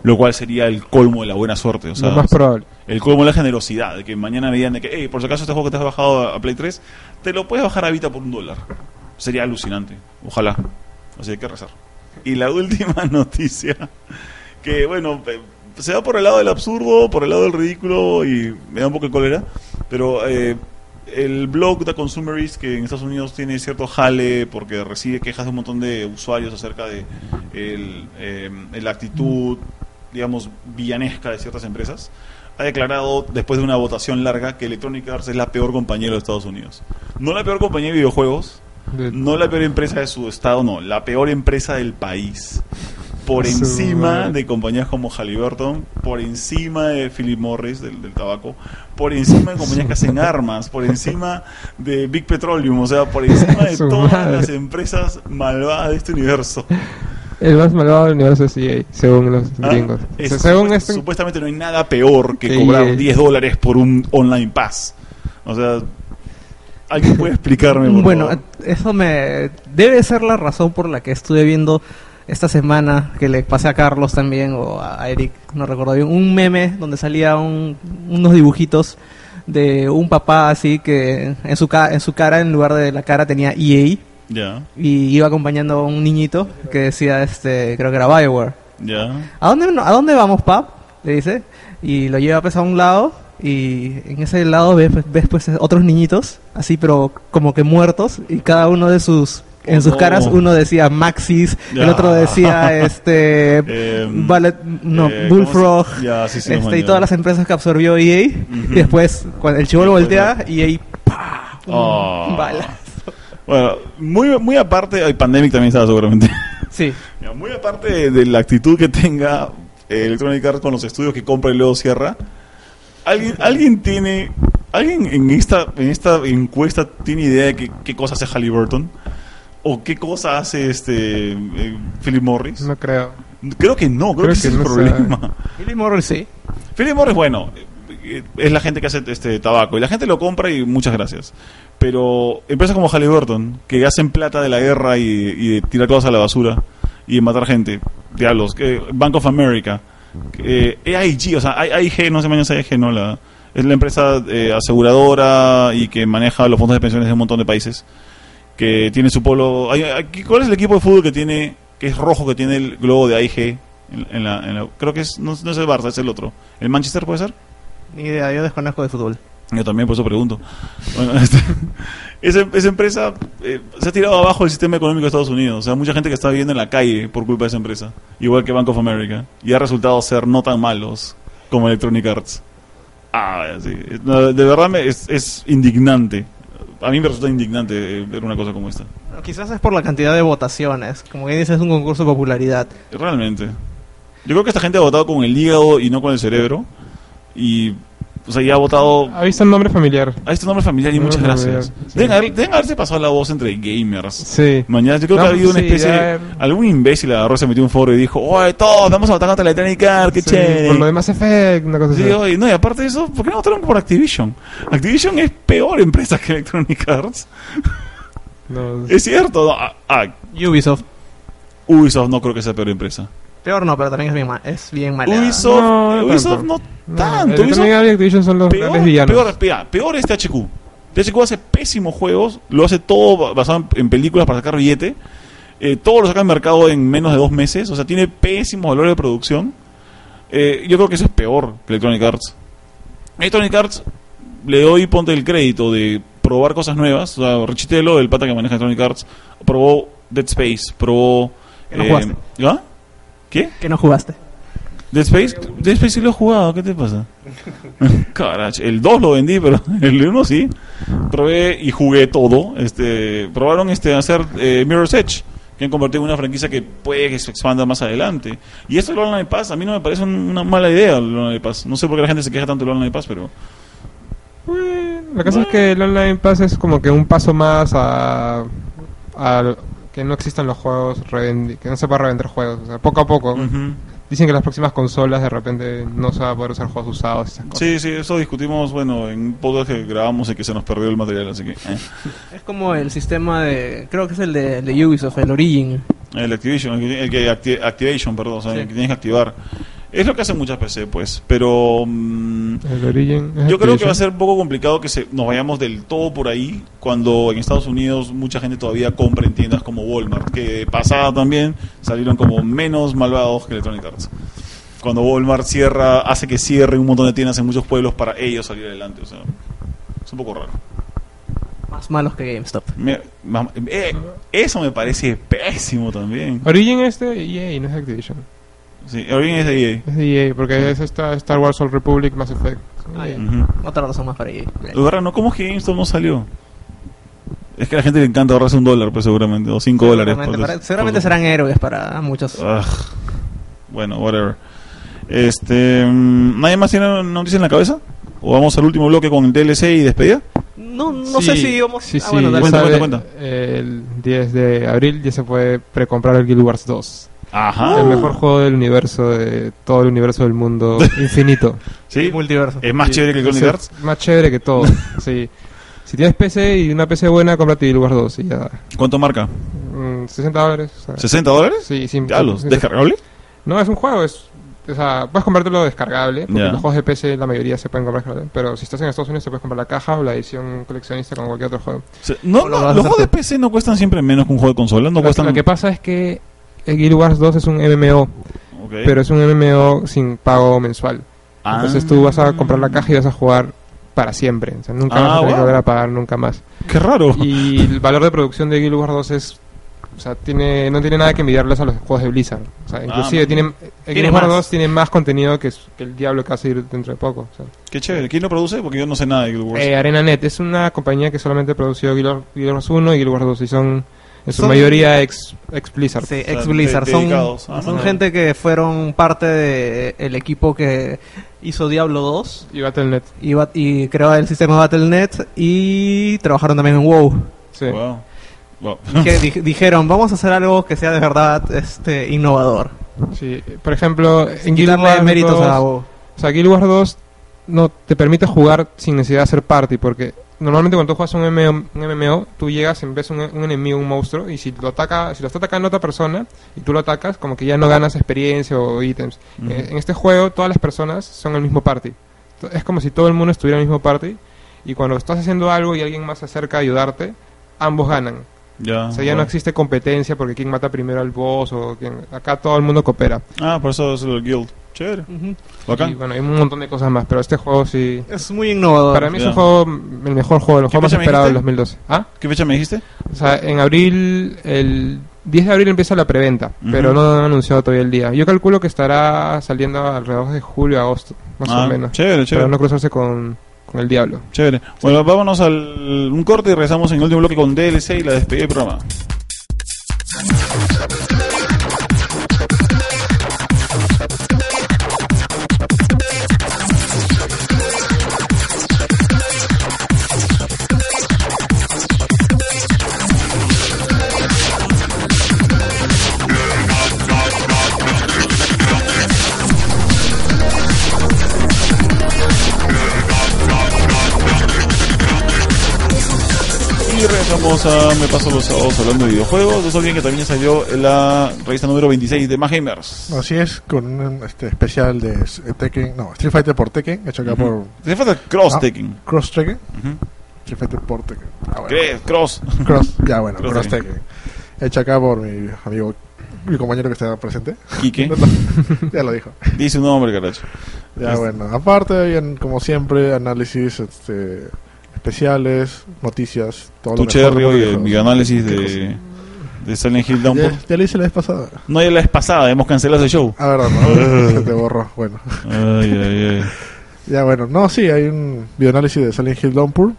Lo cual sería el colmo de la buena suerte. O sea, Lo más probable. el colmo de la generosidad, de que mañana me digan de que, hey, por si acaso este juego que te has bajado a, Play 3, te lo puedes bajar a Vita por un dólar. Sería alucinante. Ojalá. Así hay que rezar. Y la última noticia, que bueno, eh, se va por el lado del absurdo, por el lado del ridículo y me da un poco de cólera, pero eh, el blog The Consumerist, que en Estados Unidos tiene cierto jale porque recibe quejas de un montón de usuarios acerca de el, eh, la actitud, digamos, villanesca de ciertas empresas, ha declarado, después de una votación larga, que Electronic Arts es la peor compañía de los Estados Unidos. No la peor compañía de videojuegos, De- no la peor empresa de su estado, no, la peor empresa del país. Por encima de compañías como Halliburton, por encima de Philip Morris, del, del tabaco, por encima de compañías que hacen armas, por encima de Big Petroleum, o sea, por encima de todas madre. las empresas malvadas de este universo. El más malvado del universo es EA, según los ¿Ah? gringos. Es- O sea, según supuest- este... Supuestamente no hay nada peor que Que cobrar EA. 10 dólares por un online pass. O sea, ¿alguien puede explicarme? por Bueno, favor? eso me debe ser la razón por la que estuve viendo esta semana que le pasé a Carlos también o a Eric, no recuerdo bien, un meme donde salía un- unos dibujitos de un papá así que en su ca- en su cara en lugar de la cara tenía EA Ya, y iba acompañando a un niñito que decía este creo que era Bioware. ya. ¿A dónde, ¿A dónde vamos, pap? Le dice. Y lo lleva pues a un lado. Y en ese lado ves, ves pues otros niñitos, así pero como que muertos. Y cada uno de sus... En sus Oh. caras uno decía Maxis, el otro decía este... Em, Ballet, no, eh, ¿cómo Bullfrog. sí, sí, este, y todas las empresas que absorbió EA. Y después, cuando el chivo lo voltea, EA... ¡pah! Un Oh. bala. Bueno, muy, muy aparte, hay Pandemic también estaba seguramente. Sí. Muy aparte de, de la actitud que tenga eh, Electronic Arts con los estudios que compra y luego cierra, ¿alguien, alguien tiene, alguien en esta, en esta encuesta tiene idea de qué, qué cosa hace Halliburton? ¿O qué cosa hace este eh, Philip Morris? No creo. Creo que no, creo, Creo que ese que es el problema. Philip Morris sí. Philip Morris, bueno, eh, es la gente que hace este tabaco y la gente lo compra y muchas gracias. Pero empresas como Halliburton, que hacen plata de la guerra y, y de tirar cosas a la basura y de matar gente, diablos, que Bank of America, que, eh, AIG, o sea, AIG, no se llama AIG, no, la, es la empresa eh, aseguradora y que maneja los fondos de pensiones de un montón de países, que tiene su polo... ¿Cuál es el equipo de fútbol que tiene, que es rojo, que tiene el globo de AIG? En, en la, en la- creo que es, no, no es el Barça, es el otro. ¿El Manchester puede ser? Ni idea, yo desconozco de fútbol. Yo también, por eso pregunto. Bueno, este, esa, esa empresa eh, se ha tirado abajo el sistema económico de Estados Unidos. O sea, mucha gente que está viviendo en la calle por culpa de esa empresa. Igual que Bank of America. Y ha resultado ser no tan malos como Electronic Arts. Ah, sí. De verdad me- es, es indignante. A mí me resulta indignante eh, ver una cosa como esta. Quizás es por la cantidad de votaciones. Como que dices, es un concurso de popularidad. Realmente. Yo creo que esta gente ha votado con el hígado y no con el cerebro. Y, o sea, ya ha votado Ha visto el nombre familiar. a este nombre familiar y Nombre muchas gracias. sí. Deben, haber- deben haberse pasado la voz entre gamers. Sí. Mañana yo creo No, que ha habido una sí, especie ya-. Algún imbécil agarró, se metió en un foro y dijo, oye, todos vamos a votar contra Electronic Arts, qué Sí, chévere. Por lo de Mass Effect, una cosa Sí, así. oye, no, y aparte de eso, ¿por qué no votaron por Activision? Activision es peor empresa que Electronic Arts. No, Es cierto. no, ah, ah, Ubisoft. Ubisoft no creo que sea peor empresa. Peor no, pero también es bien, ma- es bien maleada. Ubisoft No, no Ubisoft tanto. no no, tanto. Ubisoft Electronic Arts y Activision son los peor, grandes villanos. peor, peor, peor es THQ. THQ hace pésimos juegos, lo hace todo ba- basado en, películas para sacar billete. Eh, todo lo saca al mercado en menos de dos meses. O sea, tiene pésimos valores de producción. Eh, yo creo que eso es peor que Electronic Arts. Electronic Arts le doy ponte el crédito de probar cosas nuevas. O sea, Richitelo, el pata que maneja Electronic Arts, probó Dead Space, probó. Que no jugaste. ¿Ah? ¿Qué? Que no jugaste. Dead Space, Dead Space sí lo he jugado, ¿qué te pasa? Caracho, el 2 lo vendí, pero el 1 sí. Probé y jugué todo. Este, probaron este hacer eh, Mirror's Edge, que han convertido en una franquicia que puede que se expanda más adelante. Y esto del Online Pass, a mí no me parece un- una mala idea el Online Pass. No sé por qué la gente se queja tanto del Online Pass, pero Bueno, La cosa es que el Online Pass es como que un paso más a, a que no existan los juegos, revendi- que no se pueda revender juegos. O sea, poco a poco. Dicen que las próximas consolas de repente no se va a poder usar juegos usados. y Esas cosas. Sí, sí, eso discutimos, bueno, en un podcast que grabamos y que se nos perdió el material, así que... eh. Es como el sistema de. Creo que es el de, de Ubisoft, el Origin. El Activation, el que, el que acti- Activation, perdón, o sea, Sí. el que tienes que activar. Es lo que hacen muchas PC, pues, pero mm, El Origin. es yo creo que va a ser un poco complicado que se, nos vayamos del todo por ahí, cuando en Estados Unidos mucha gente todavía compra en tiendas como Walmart, que de pasada también salieron como menos malvados que Electronic Arts. Cuando Walmart cierra, hace que cierre un montón de tiendas en muchos pueblos para ellos salir adelante, o sea, es un poco raro. Más malos que GameStop. Me- ma- eh, eso me parece pésimo también. Origin es de EA, no es Activision. Sí, Origin es de EA. Es de EA, porque es esta Star Wars Old Republic Mass Effect. Ah, ya. Ujú. Otra razón más para EA. Lo raro, ¿no? ¿Cómo es que GameStop no salió? Es que a la gente le encanta ahorrarse un dólar, pues seguramente, o cinco dólares. Seguramente, para- serán héroes para muchos. Ugh. Bueno, whatever. Este, mm, ¿Nadie más tiene noticias en la cabeza? ¿O vamos al último bloque con el DLC y despedida? No, no Sí, sé si vamos. Sí, ah, sí, bueno, dale. Cuenta, cuenta, El 10 de abril ya se puede precomprar el Guild Wars 2. Ajá. El mejor juego del universo, de todo el universo del mundo infinito. Sí, multiverso. es más chévere que el es Electronic Arts. Más chévere que todo. sí. Si tienes PC y una PC buena, cómprate Guild Wars 2 y ya. ¿Cuánto marca? Mm, 60 dólares. o sea, ¿60 dólares? Sí, sin, Diablos, sin- ¿descargable? No, es un juego, es... O sea, puedes comprártelo descargable, porque los juegos de PC la mayoría se pueden comprar descargable, pero si estás en Estados Unidos te puedes comprar la caja o la edición coleccionista con cualquier otro juego. O sea, no, ¿O lo no, los juegos de? PC no cuestan siempre menos que un juego de consola. No Lo- cuestan. Lo que pasa es que Guild Wars 2 es un MMO, Ok. pero es un MMO sin pago mensual. Ah. Entonces tú vas a comprar la caja y vas a jugar para siempre. O sea, nunca Ah, vas a tener que wow. volver a pagar nunca más. Qué raro. Y el valor de producción de Guild Wars 2 es... O sea, tiene, no tiene nada que envidiarles a los juegos de Blizzard. O sea, inclusive Ah, tiene, el Tiene Guild Wars más. 2 tiene más contenido que, que el Diablo que va a salir dentro de poco. o sea. Qué chévere. ¿Quién lo produce? Porque yo no sé nada de Guild Wars. Eh, ArenaNet es una compañía que solamente produció Guild Guild Wars 1 y Guild Wars 2 y son en su Son- mayoría ex, ex Blizzard. Sí, ex Blizzard. de- Son, son gente que fueron parte del equipo que hizo Diablo 2 Y Battle.net. y, y creó el sistema Battle.net y trabajaron también en WoW. Sí. Wow. Wow. Que di- dijeron, vamos a hacer algo que sea de verdad este innovador. Sí. Por ejemplo, en Guild Wars méritos 2, a WoW. O sea, Guild Wars 2 no te permite jugar sin necesidad de hacer party, porque normalmente cuando tú juegas un MMO, un MMO tú llegas en vez de un, un enemigo, un monstruo, y si lo ataca, si lo está atacando otra persona y tú lo atacas, como que ya no ganas experiencia o ítems. Eh, en este juego todas las personas son el mismo party. Es como si todo el mundo estuviera en el mismo party y cuando estás haciendo algo y alguien más se acerca a ayudarte, ambos ganan. Ya. O sea, ya no existe competencia porque quién mata primero al boss o quién... Acá todo el mundo coopera. Ah, por eso es el guild. Chévere. Ujú. Y Bacán. bueno, hay un montón de cosas más, pero este juego sí... Es muy innovador. Para mí es Ya. un juego, el mejor juego, el ¿Qué juego más esperado del dijiste? 2012. ¿Ah? ¿Qué fecha me dijiste? O sea, en abril, el 10 de abril empieza la preventa, Ujú. pero no han anunciado todavía el día. Yo calculo que estará saliendo alrededor de julio, agosto, más Ah, o menos. Chévere, Para chévere. no cruzarse con, con el diablo. Chévere. Bueno, vámonos al un corte y regresamos en el último bloque con DLC y la despedida del programa. Me Paso los Sábados hablando de videojuegos. No olviden que también salió la revista número 26 de Más Gamers. Así es, con un este, especial de eh, Tekken, no, Street Fighter por Tekken, hecho acá por Te falta Cross Ah. Tekken. Cross Tekken. Street Fighter por Tekken. Ah. Cross. Cross, ya bueno, Cross Cross, Tekken. Tekken. Hecho acá por mi amigo, mi compañero que está presente. Quique. ya lo dijo. Dice un nombre, caracho. Ya Es- bueno, aparte, bien, como siempre, análisis este, especiales, noticias, todo Tu lo cherry y el mi análisis ¿Qué de, de Silent Hill Downpour. Ya, ya lo hice la vez pasada. No, ya la vez pasada, hemos cancelado ese show. Ah, verdad, no, se te borró. Bueno, Ay, ay, ay. ya bueno, no, sí, hay un videoanálisis de Silent Hill Downpour.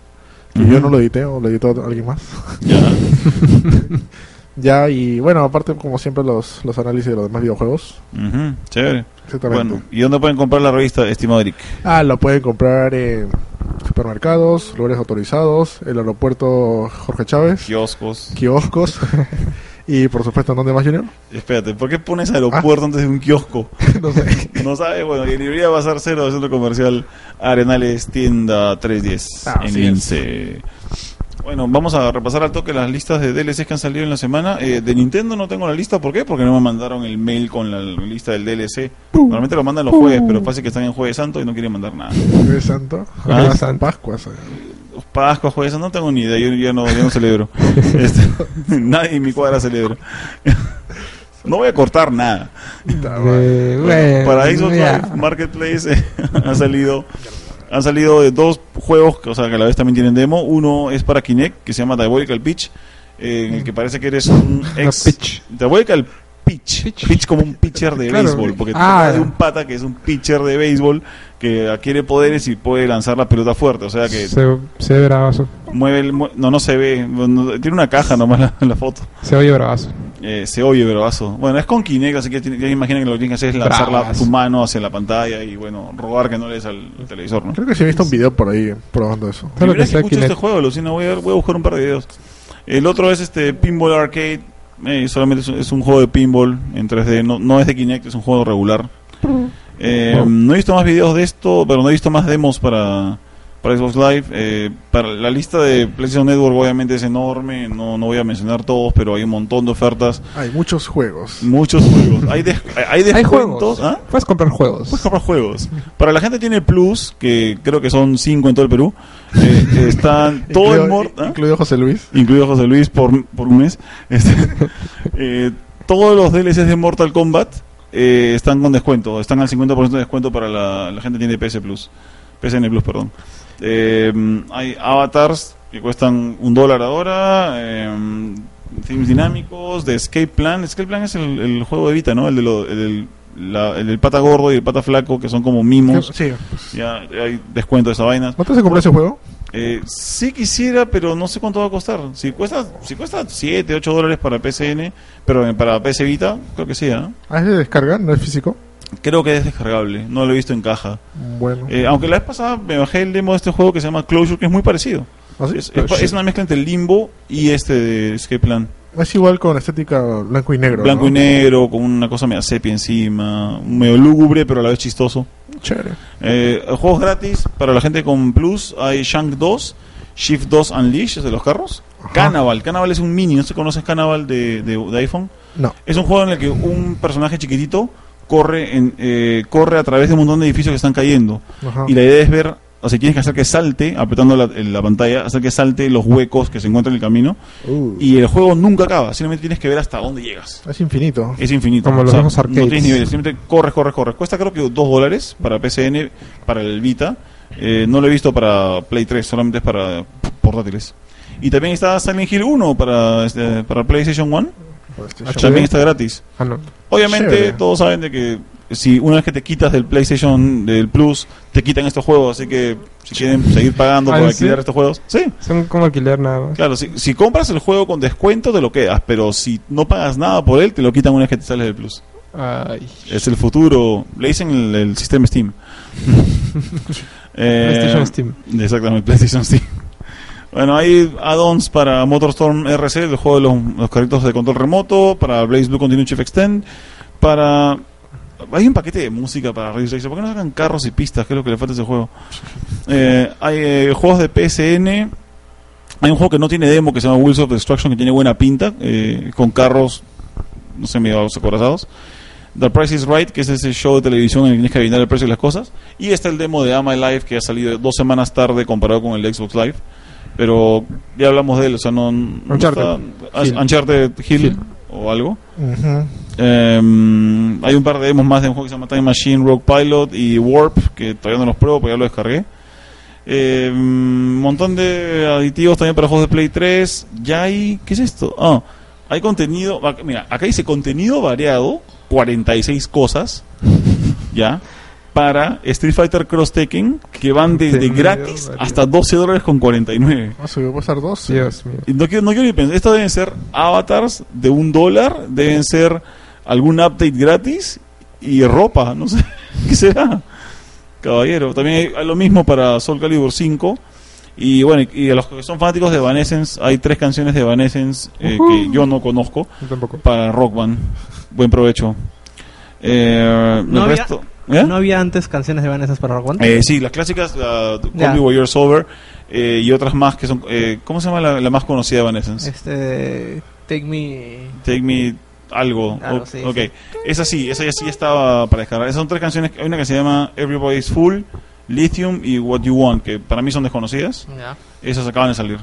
Que yo no lo edité, o lo editó alguien más. Ya. Ya, y bueno, aparte, como siempre, los, los análisis de los demás videojuegos. Ujú, Chévere. Exactamente. Bueno, ¿y dónde pueden comprar la revista, estimado Eric? Ah, lo pueden comprar en supermercados, lugares autorizados, el aeropuerto Jorge Chávez, Kioscos. kioscos. y por supuesto, ¿en dónde más, Junior? Espérate, ¿por qué pones aeropuerto antes de un kiosco? no sé. No sabes, bueno, y en librería Bazar Cero, centro comercial Arenales, tienda 310 Ah, en. Bueno, vamos a repasar al toque las listas de DLCs que han salido en la semana. Eh, de Nintendo no tengo la lista, ¿por qué? Porque no me mandaron el mail con la lista del DLC. Normalmente lo mandan los jueves, pero pasa que están en Jueves Santo y no quieren mandar nada. Jueves Santo. Ah, Jueves Santo. Pascua. ¿sabes? Pascua, Jueves Santo, no tengo ni idea, yo ya no, celebro. Este, nadie en mi cuadra celebra. No voy a cortar nada. Bueno. Para Xbox. Live Marketplace eh, han salido han salido de dos juegos que, o sea, que a la vez también tienen demo. Uno es para Kinect, que se llama Diabolical Pitch, eh, en el que parece que eres un ex... pitch. Diabolical Pitch. Pitch. Pitch como un pitcher de Claro. béisbol, porque Ah, de un pata que es un pitcher de béisbol que adquiere poderes y puede lanzar la pelota fuerte. O sea que Se, se ve bravazo. mueve el... No, no se ve. no- tiene una caja nomás la, la foto. Se oye bravazo. Eh, se oye bravazo. Bueno, es con Kinect, así que tiene- ya imagina que lo que tienes que hacer es lanzar la- tu mano hacia la pantalla y bueno, rogar que no le des al, al televisor, ¿no? Creo que sí he visto un video por ahí probando eso. Vez que que escucho Kinect. este juego, Lucina, voy a, voy a buscar un par de videos. El otro es este Pinball Arcade, eh, solamente es, un- es un juego de pinball en 3D, no, no es de Kinect, es un juego regular. Eh. No he visto más videos de esto, pero no he visto más demos para, para Xbox Live. Eh, para la lista de PlayStation Network obviamente es enorme, no, no voy a mencionar todos, pero hay un montón de ofertas, Hay muchos juegos. muchos juegos. Hay, des- hay Hay descuentos. juegos. ¿ah? Puedes comprar juegos. Puedes comprar juegos. Para la gente tiene Plus, que creo que son 5 en todo el Perú. eh, están todo el Incluido- mor- ¿ah? Incluido José Luis. incluido José Luis por, por un mes. Este, eh, todos los DLCs de Mortal Kombat eh, están con descuento. Están al 50% de descuento para la, la gente que tiene PS Plus. PSN Plus, perdón. Eh, hay avatars que cuestan un dólar ahora. Eh, themes dinámicos de Escape Plan. Escape Plan es el, el juego de Vita, ¿no? El, de lo- el la- el pata gordo y el pata flaco, que son como mimos. Sí. Ya hay descuento de esa vaina. ¿Cuánto se compró ese juego? Eh, sí quisiera, pero no sé cuánto va a costar. Si cuesta, si cuesta 7, 8 dólares para PSN, pero eh, para PS Vita, creo que sí, ¿ah? Ah, es de descarga, no es físico. Creo que es descargable, no lo he visto en caja. Bueno. Eh, aunque la vez pasada me bajé el demo de este juego que se llama Closure, que es muy parecido. ¿Ah, sí? Es, es- es una mezcla entre Limbo y este de Escape Plan. Es igual con estética blanco y negro. Blanco ¿no? y negro, con una cosa medio sepia encima, medio lúgubre, pero a la vez chistoso. Chévere. Eh, juegos gratis para la gente con Plus hay Shank 2, Shift 2 Unleashed, es de los carros. Ajá. Carnaval, Carnaval es un mini, ¿no se conoces Carnaval de, de, de iPhone? No. Es un juego en el que un personaje chiquitito corre en, eh, corre a través de un montón de edificios que están cayendo. Ajá. Y la idea es ver o sea, tienes que hacer que salte, apretando la, la pantalla, hacer que salte los huecos que se encuentran en el camino. Uh, Y el juego nunca acaba, simplemente tienes que ver hasta dónde llegas. es infinito. Es infinito. Como los viejos No arcades. tienes niveles, simplemente corres, corres, corres. Cuesta creo que 2 dólares para PCN, para el Vita. Eh, no lo he visto para Play 3, solamente es para portátiles. Y también está Silent Hill 1 para, este, para PlayStation 1. PlayStation. También está gratis. Ah, no. Obviamente Chévere. todos saben de que si una vez que te quitas del PlayStation del Plus, te quitan estos juegos, así que si quieren seguir pagando Ah, por ¿sí? alquilar estos juegos, sí. Son como alquiler nada más. Claro, si, si compras el juego con descuento te lo quedas, pero si no pagas nada por él, te lo quitan una vez que te sales del Plus. Ay. Es el futuro, le dicen el, el sistema Steam. Eh, PlayStation Steam. Exactamente, PlayStation Steam. Bueno, hay add-ons para Motorstorm RC, el juego de los, los carritos de control remoto, para Blaze Blue Continuous Shift Extend, para... Hay un paquete de música para Race Racer. ¿Por qué no sacan carros y pistas? ¿Qué es lo que le falta a ese juego? Eh, hay eh, juegos de PSN. Hay un juego que no tiene demo que se llama Wheels of Destruction, que tiene buena pinta, eh, con carros, no sé, medio acorazados. The Price is Right, que es ese show de televisión en el que tienes que adivinar el precio de las cosas. Y está el demo de Ama Live, que ha salido dos semanas tarde comparado con el Xbox Live. Pero ya hablamos de él, o sea, no. Uncharted. está- Hill. Uncharted Hill, Hill. o algo. Eh, hay un par de demos más de un juego que se llama Time Machine, Rogue Pilot y Warp, que todavía no los pruebo, porque ya lo descargué. Eh, un montón de aditivos también para juegos de Play 3. Ya hay. ¿Qué es esto? Ah, hay contenido. Mira, acá dice contenido variado, 46 cosas. ya. Para Street Fighter Cross Tekken, que van desde gratis hasta 12 dólares con 49. Ah, se va a pasar dos. Dios mío. Y No quiero, no quiero ni pensar. Esto deben ser avatars de un dólar, deben ser algún update gratis y ropa, no sé. ¿Qué será? Caballero. También hay, lo mismo para Soul Calibur 5. Y bueno, y a los que son fanáticos de Evanescence, hay tres canciones de Evanescence eh, que yo no conozco Yo tampoco. para Rock Band. Buen provecho. Eh, No el había- resto- ¿eh? ¿No había antes canciones de Vanessa para Rock Band? Eh, sí, las clásicas, la Call Ya. Me While You're Sober eh, y otras más que son. Eh, ¿Cómo se llama la, la más conocida de Evanescence? Este. Take Me. Take Me algo. Algo, O- sí, ok, sí. esa sí, esa ya sí estaba para descargar. Esas son tres canciones. Hay una que se llama Everybody's Full, Lithium y What You Want, que para mí son desconocidas. Ya. Esas acaban de salir.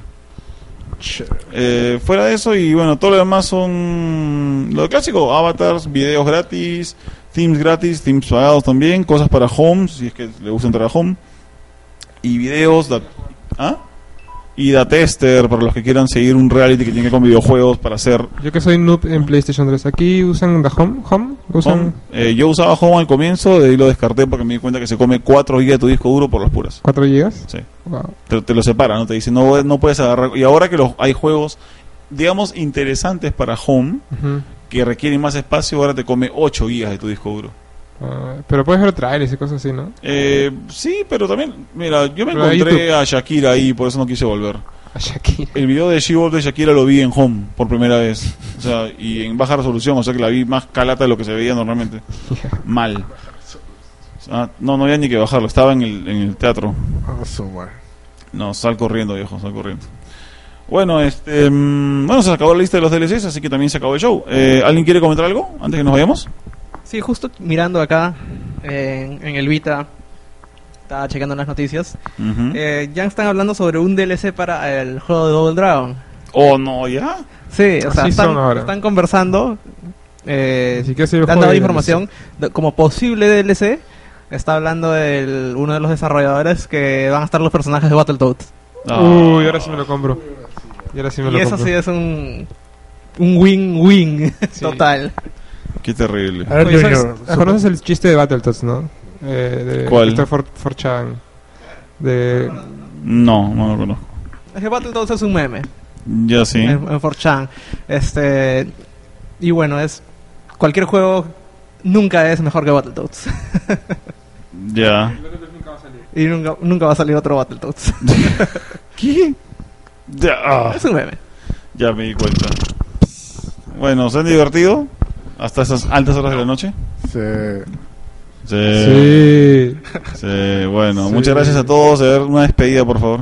Eh, fuera de eso, y bueno, todo lo demás son lo clásico: avatars, videos gratis, themes gratis, themes pagados también, cosas para home, si es que le gusta entrar a home, y videos. da- ¿Ah? Y da tester para los que quieran seguir un reality que tiene que ver con videojuegos para hacer Yo que soy noob en PlayStation 3. ¿Aquí usan The Home? ¿Home? ¿Usan? Home. Eh, yo usaba Home al comienzo, de ahí lo descarté porque me di cuenta que se come 4 GB de tu disco duro por las puras. 4 gigas? Sí. Wow. Te, te lo separa, ¿no? Te dice, no, no puedes agarrar. Y ahora que los, hay juegos, digamos, interesantes para Home, Ujú. Que requieren más espacio, ahora te come 8 GB de tu disco duro. Ah, pero puedes ver trailers y cosas así, ¿no? Eh, sí, pero también, mira, yo me Pero encontré a Shakira ahí, por eso no quise volver. A Shakira. El video de She-Wolf de Shakira lo vi en Home por primera vez. O sea, y en baja resolución, o sea que la vi más calata de lo que se veía normalmente. Mal. Ah, no, no había ni que bajarlo, estaba en el, en el teatro. Ah. No, sal corriendo, viejo, sal corriendo. Bueno, este, mm, bueno, se acabó la lista de los DLCs, así que también se acabó el show. Eh, ¿Alguien quiere comentar algo antes que nos vayamos? Sí, justo mirando acá en, en el Vita, estaba checando las noticias. Eh, ya están hablando sobre un DLC para el juego de Double Dragon. Oh, no, ya. Sí, o sea, están, están conversando. Eh, de información de- como posible DLC. Está hablando el, uno de los desarrolladores que van a estar los personajes de Battletoads. Ah. Uy, ahora sí me lo compro. Y ahora sí me Y lo eso compro. sí es un un win-win Sí. total. Qué terrible. A ver, Oye, ¿sabes- Junior. ah, ¿Conoces el chiste de Battletoads, no? Eh, de ¿Cuál? Mr. For. De... No, no lo conozco. Es que Battletoads es un meme. Ya sí. en, en 4chan. Este, y bueno, es cualquier juego nunca es mejor que Battletoads. Ya. y nunca, nunca va a salir otro Battletoads. ¿Qué? Ya, ah, es un meme. ya me di cuenta. Bueno, ¿se han divertido? Hasta esas altas horas de la noche. Sí. Sí. Sí, bueno, Sí. muchas gracias a todos. A ver, una despedida, por favor.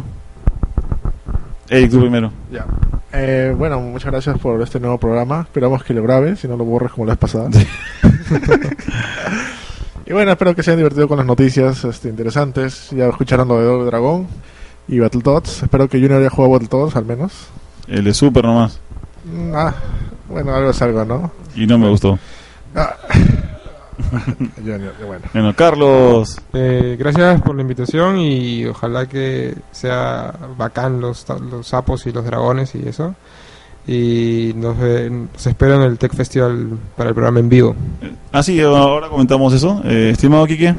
Eric, tú primero. Ya. Eh, bueno, muchas gracias por este nuevo programa. Esperamos que lo grabe, si no lo borres como la vez pasada. Y bueno, espero que se hayan divertido con las noticias este, interesantes. Ya escucharon lo de Doble Dragón y Battletoads. Espero que Junior haya jugado Battletoads al menos. El de Super nomás. Mm, Ah, bueno, algo es algo, ¿no? Y no me gustó. Ah. Junior, bueno. Bueno, Carlos. Eh, gracias por la invitación y ojalá que sea bacán los, los sapos y los dragones y eso. Y nos, ve- nos espero en el Tech Festival para el programa en vivo. Ah, sí, ahora comentamos eso. Eh, estimado Quique.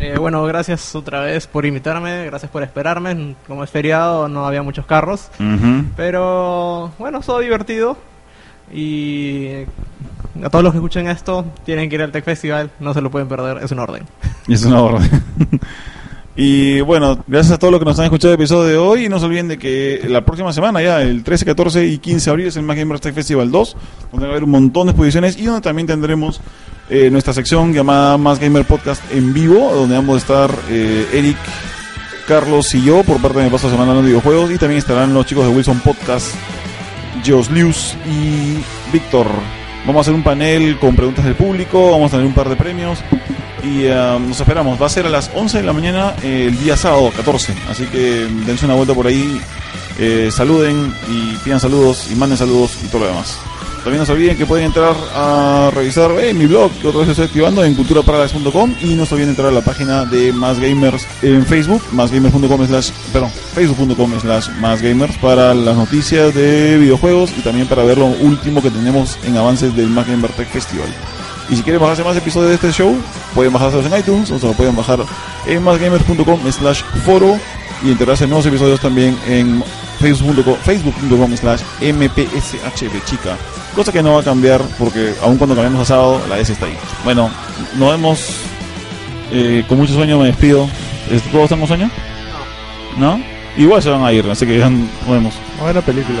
Eh, bueno, gracias otra vez por invitarme, gracias por esperarme. Como es feriado, no había muchos carros. Ujú. Pero bueno, todo divertido. Y a todos los que escuchen esto, tienen que ir al Tech Festival, no se lo pueden perder, es un orden. Es una orden. y bueno, gracias a todos los que nos han escuchado el episodio de hoy. Y no se olviden de que la próxima semana, ya el 13, 14 y 15 de abril, es el Más Gamers Tech Festival 2, donde va a haber un montón de exposiciones y donde también tendremos eh, nuestra sección llamada Más Gamer Podcast en vivo, donde vamos a estar eh, Eric, Carlos y yo por parte de paso semana de videojuegos. Y también estarán los chicos de Wilson Podcast, Geos Lius y Víctor. Vamos a hacer un panel con preguntas del público, vamos a tener un par de premios y eh, nos esperamos. Va a ser a las 11 de la mañana eh, el día sábado 14, así que dense una vuelta por ahí, eh, saluden y pidan saludos y manden saludos y todo lo demás. También no se olviden que pueden entrar a revisar eh, mi blog, que otra vez estoy activando en culturaparalax.com y no se olviden entrar a la página de Más Gamers en Facebook, másgamers.com slash, perdón, facebook.com slash Más Gamers para las noticias de videojuegos y también para ver lo último que tenemos en avances del Más Gamer Tech Festival. Y si quieren bajarse más episodios de este show, pueden bajárselos en iTunes o se lo pueden bajar en másgamers.com slash foro y enterarse de nuevos episodios también en facebook.com facebook.com slash mpshb chica. Cosa que no va a cambiar porque aun cuando cambiemos a sábado, la S está ahí. Bueno, nos vemos eh, con mucho sueño, me despido. ¿Es- ¿Todos tenemos sueño? No. Igual se van a ir, así que ya nos vemos. Buena película.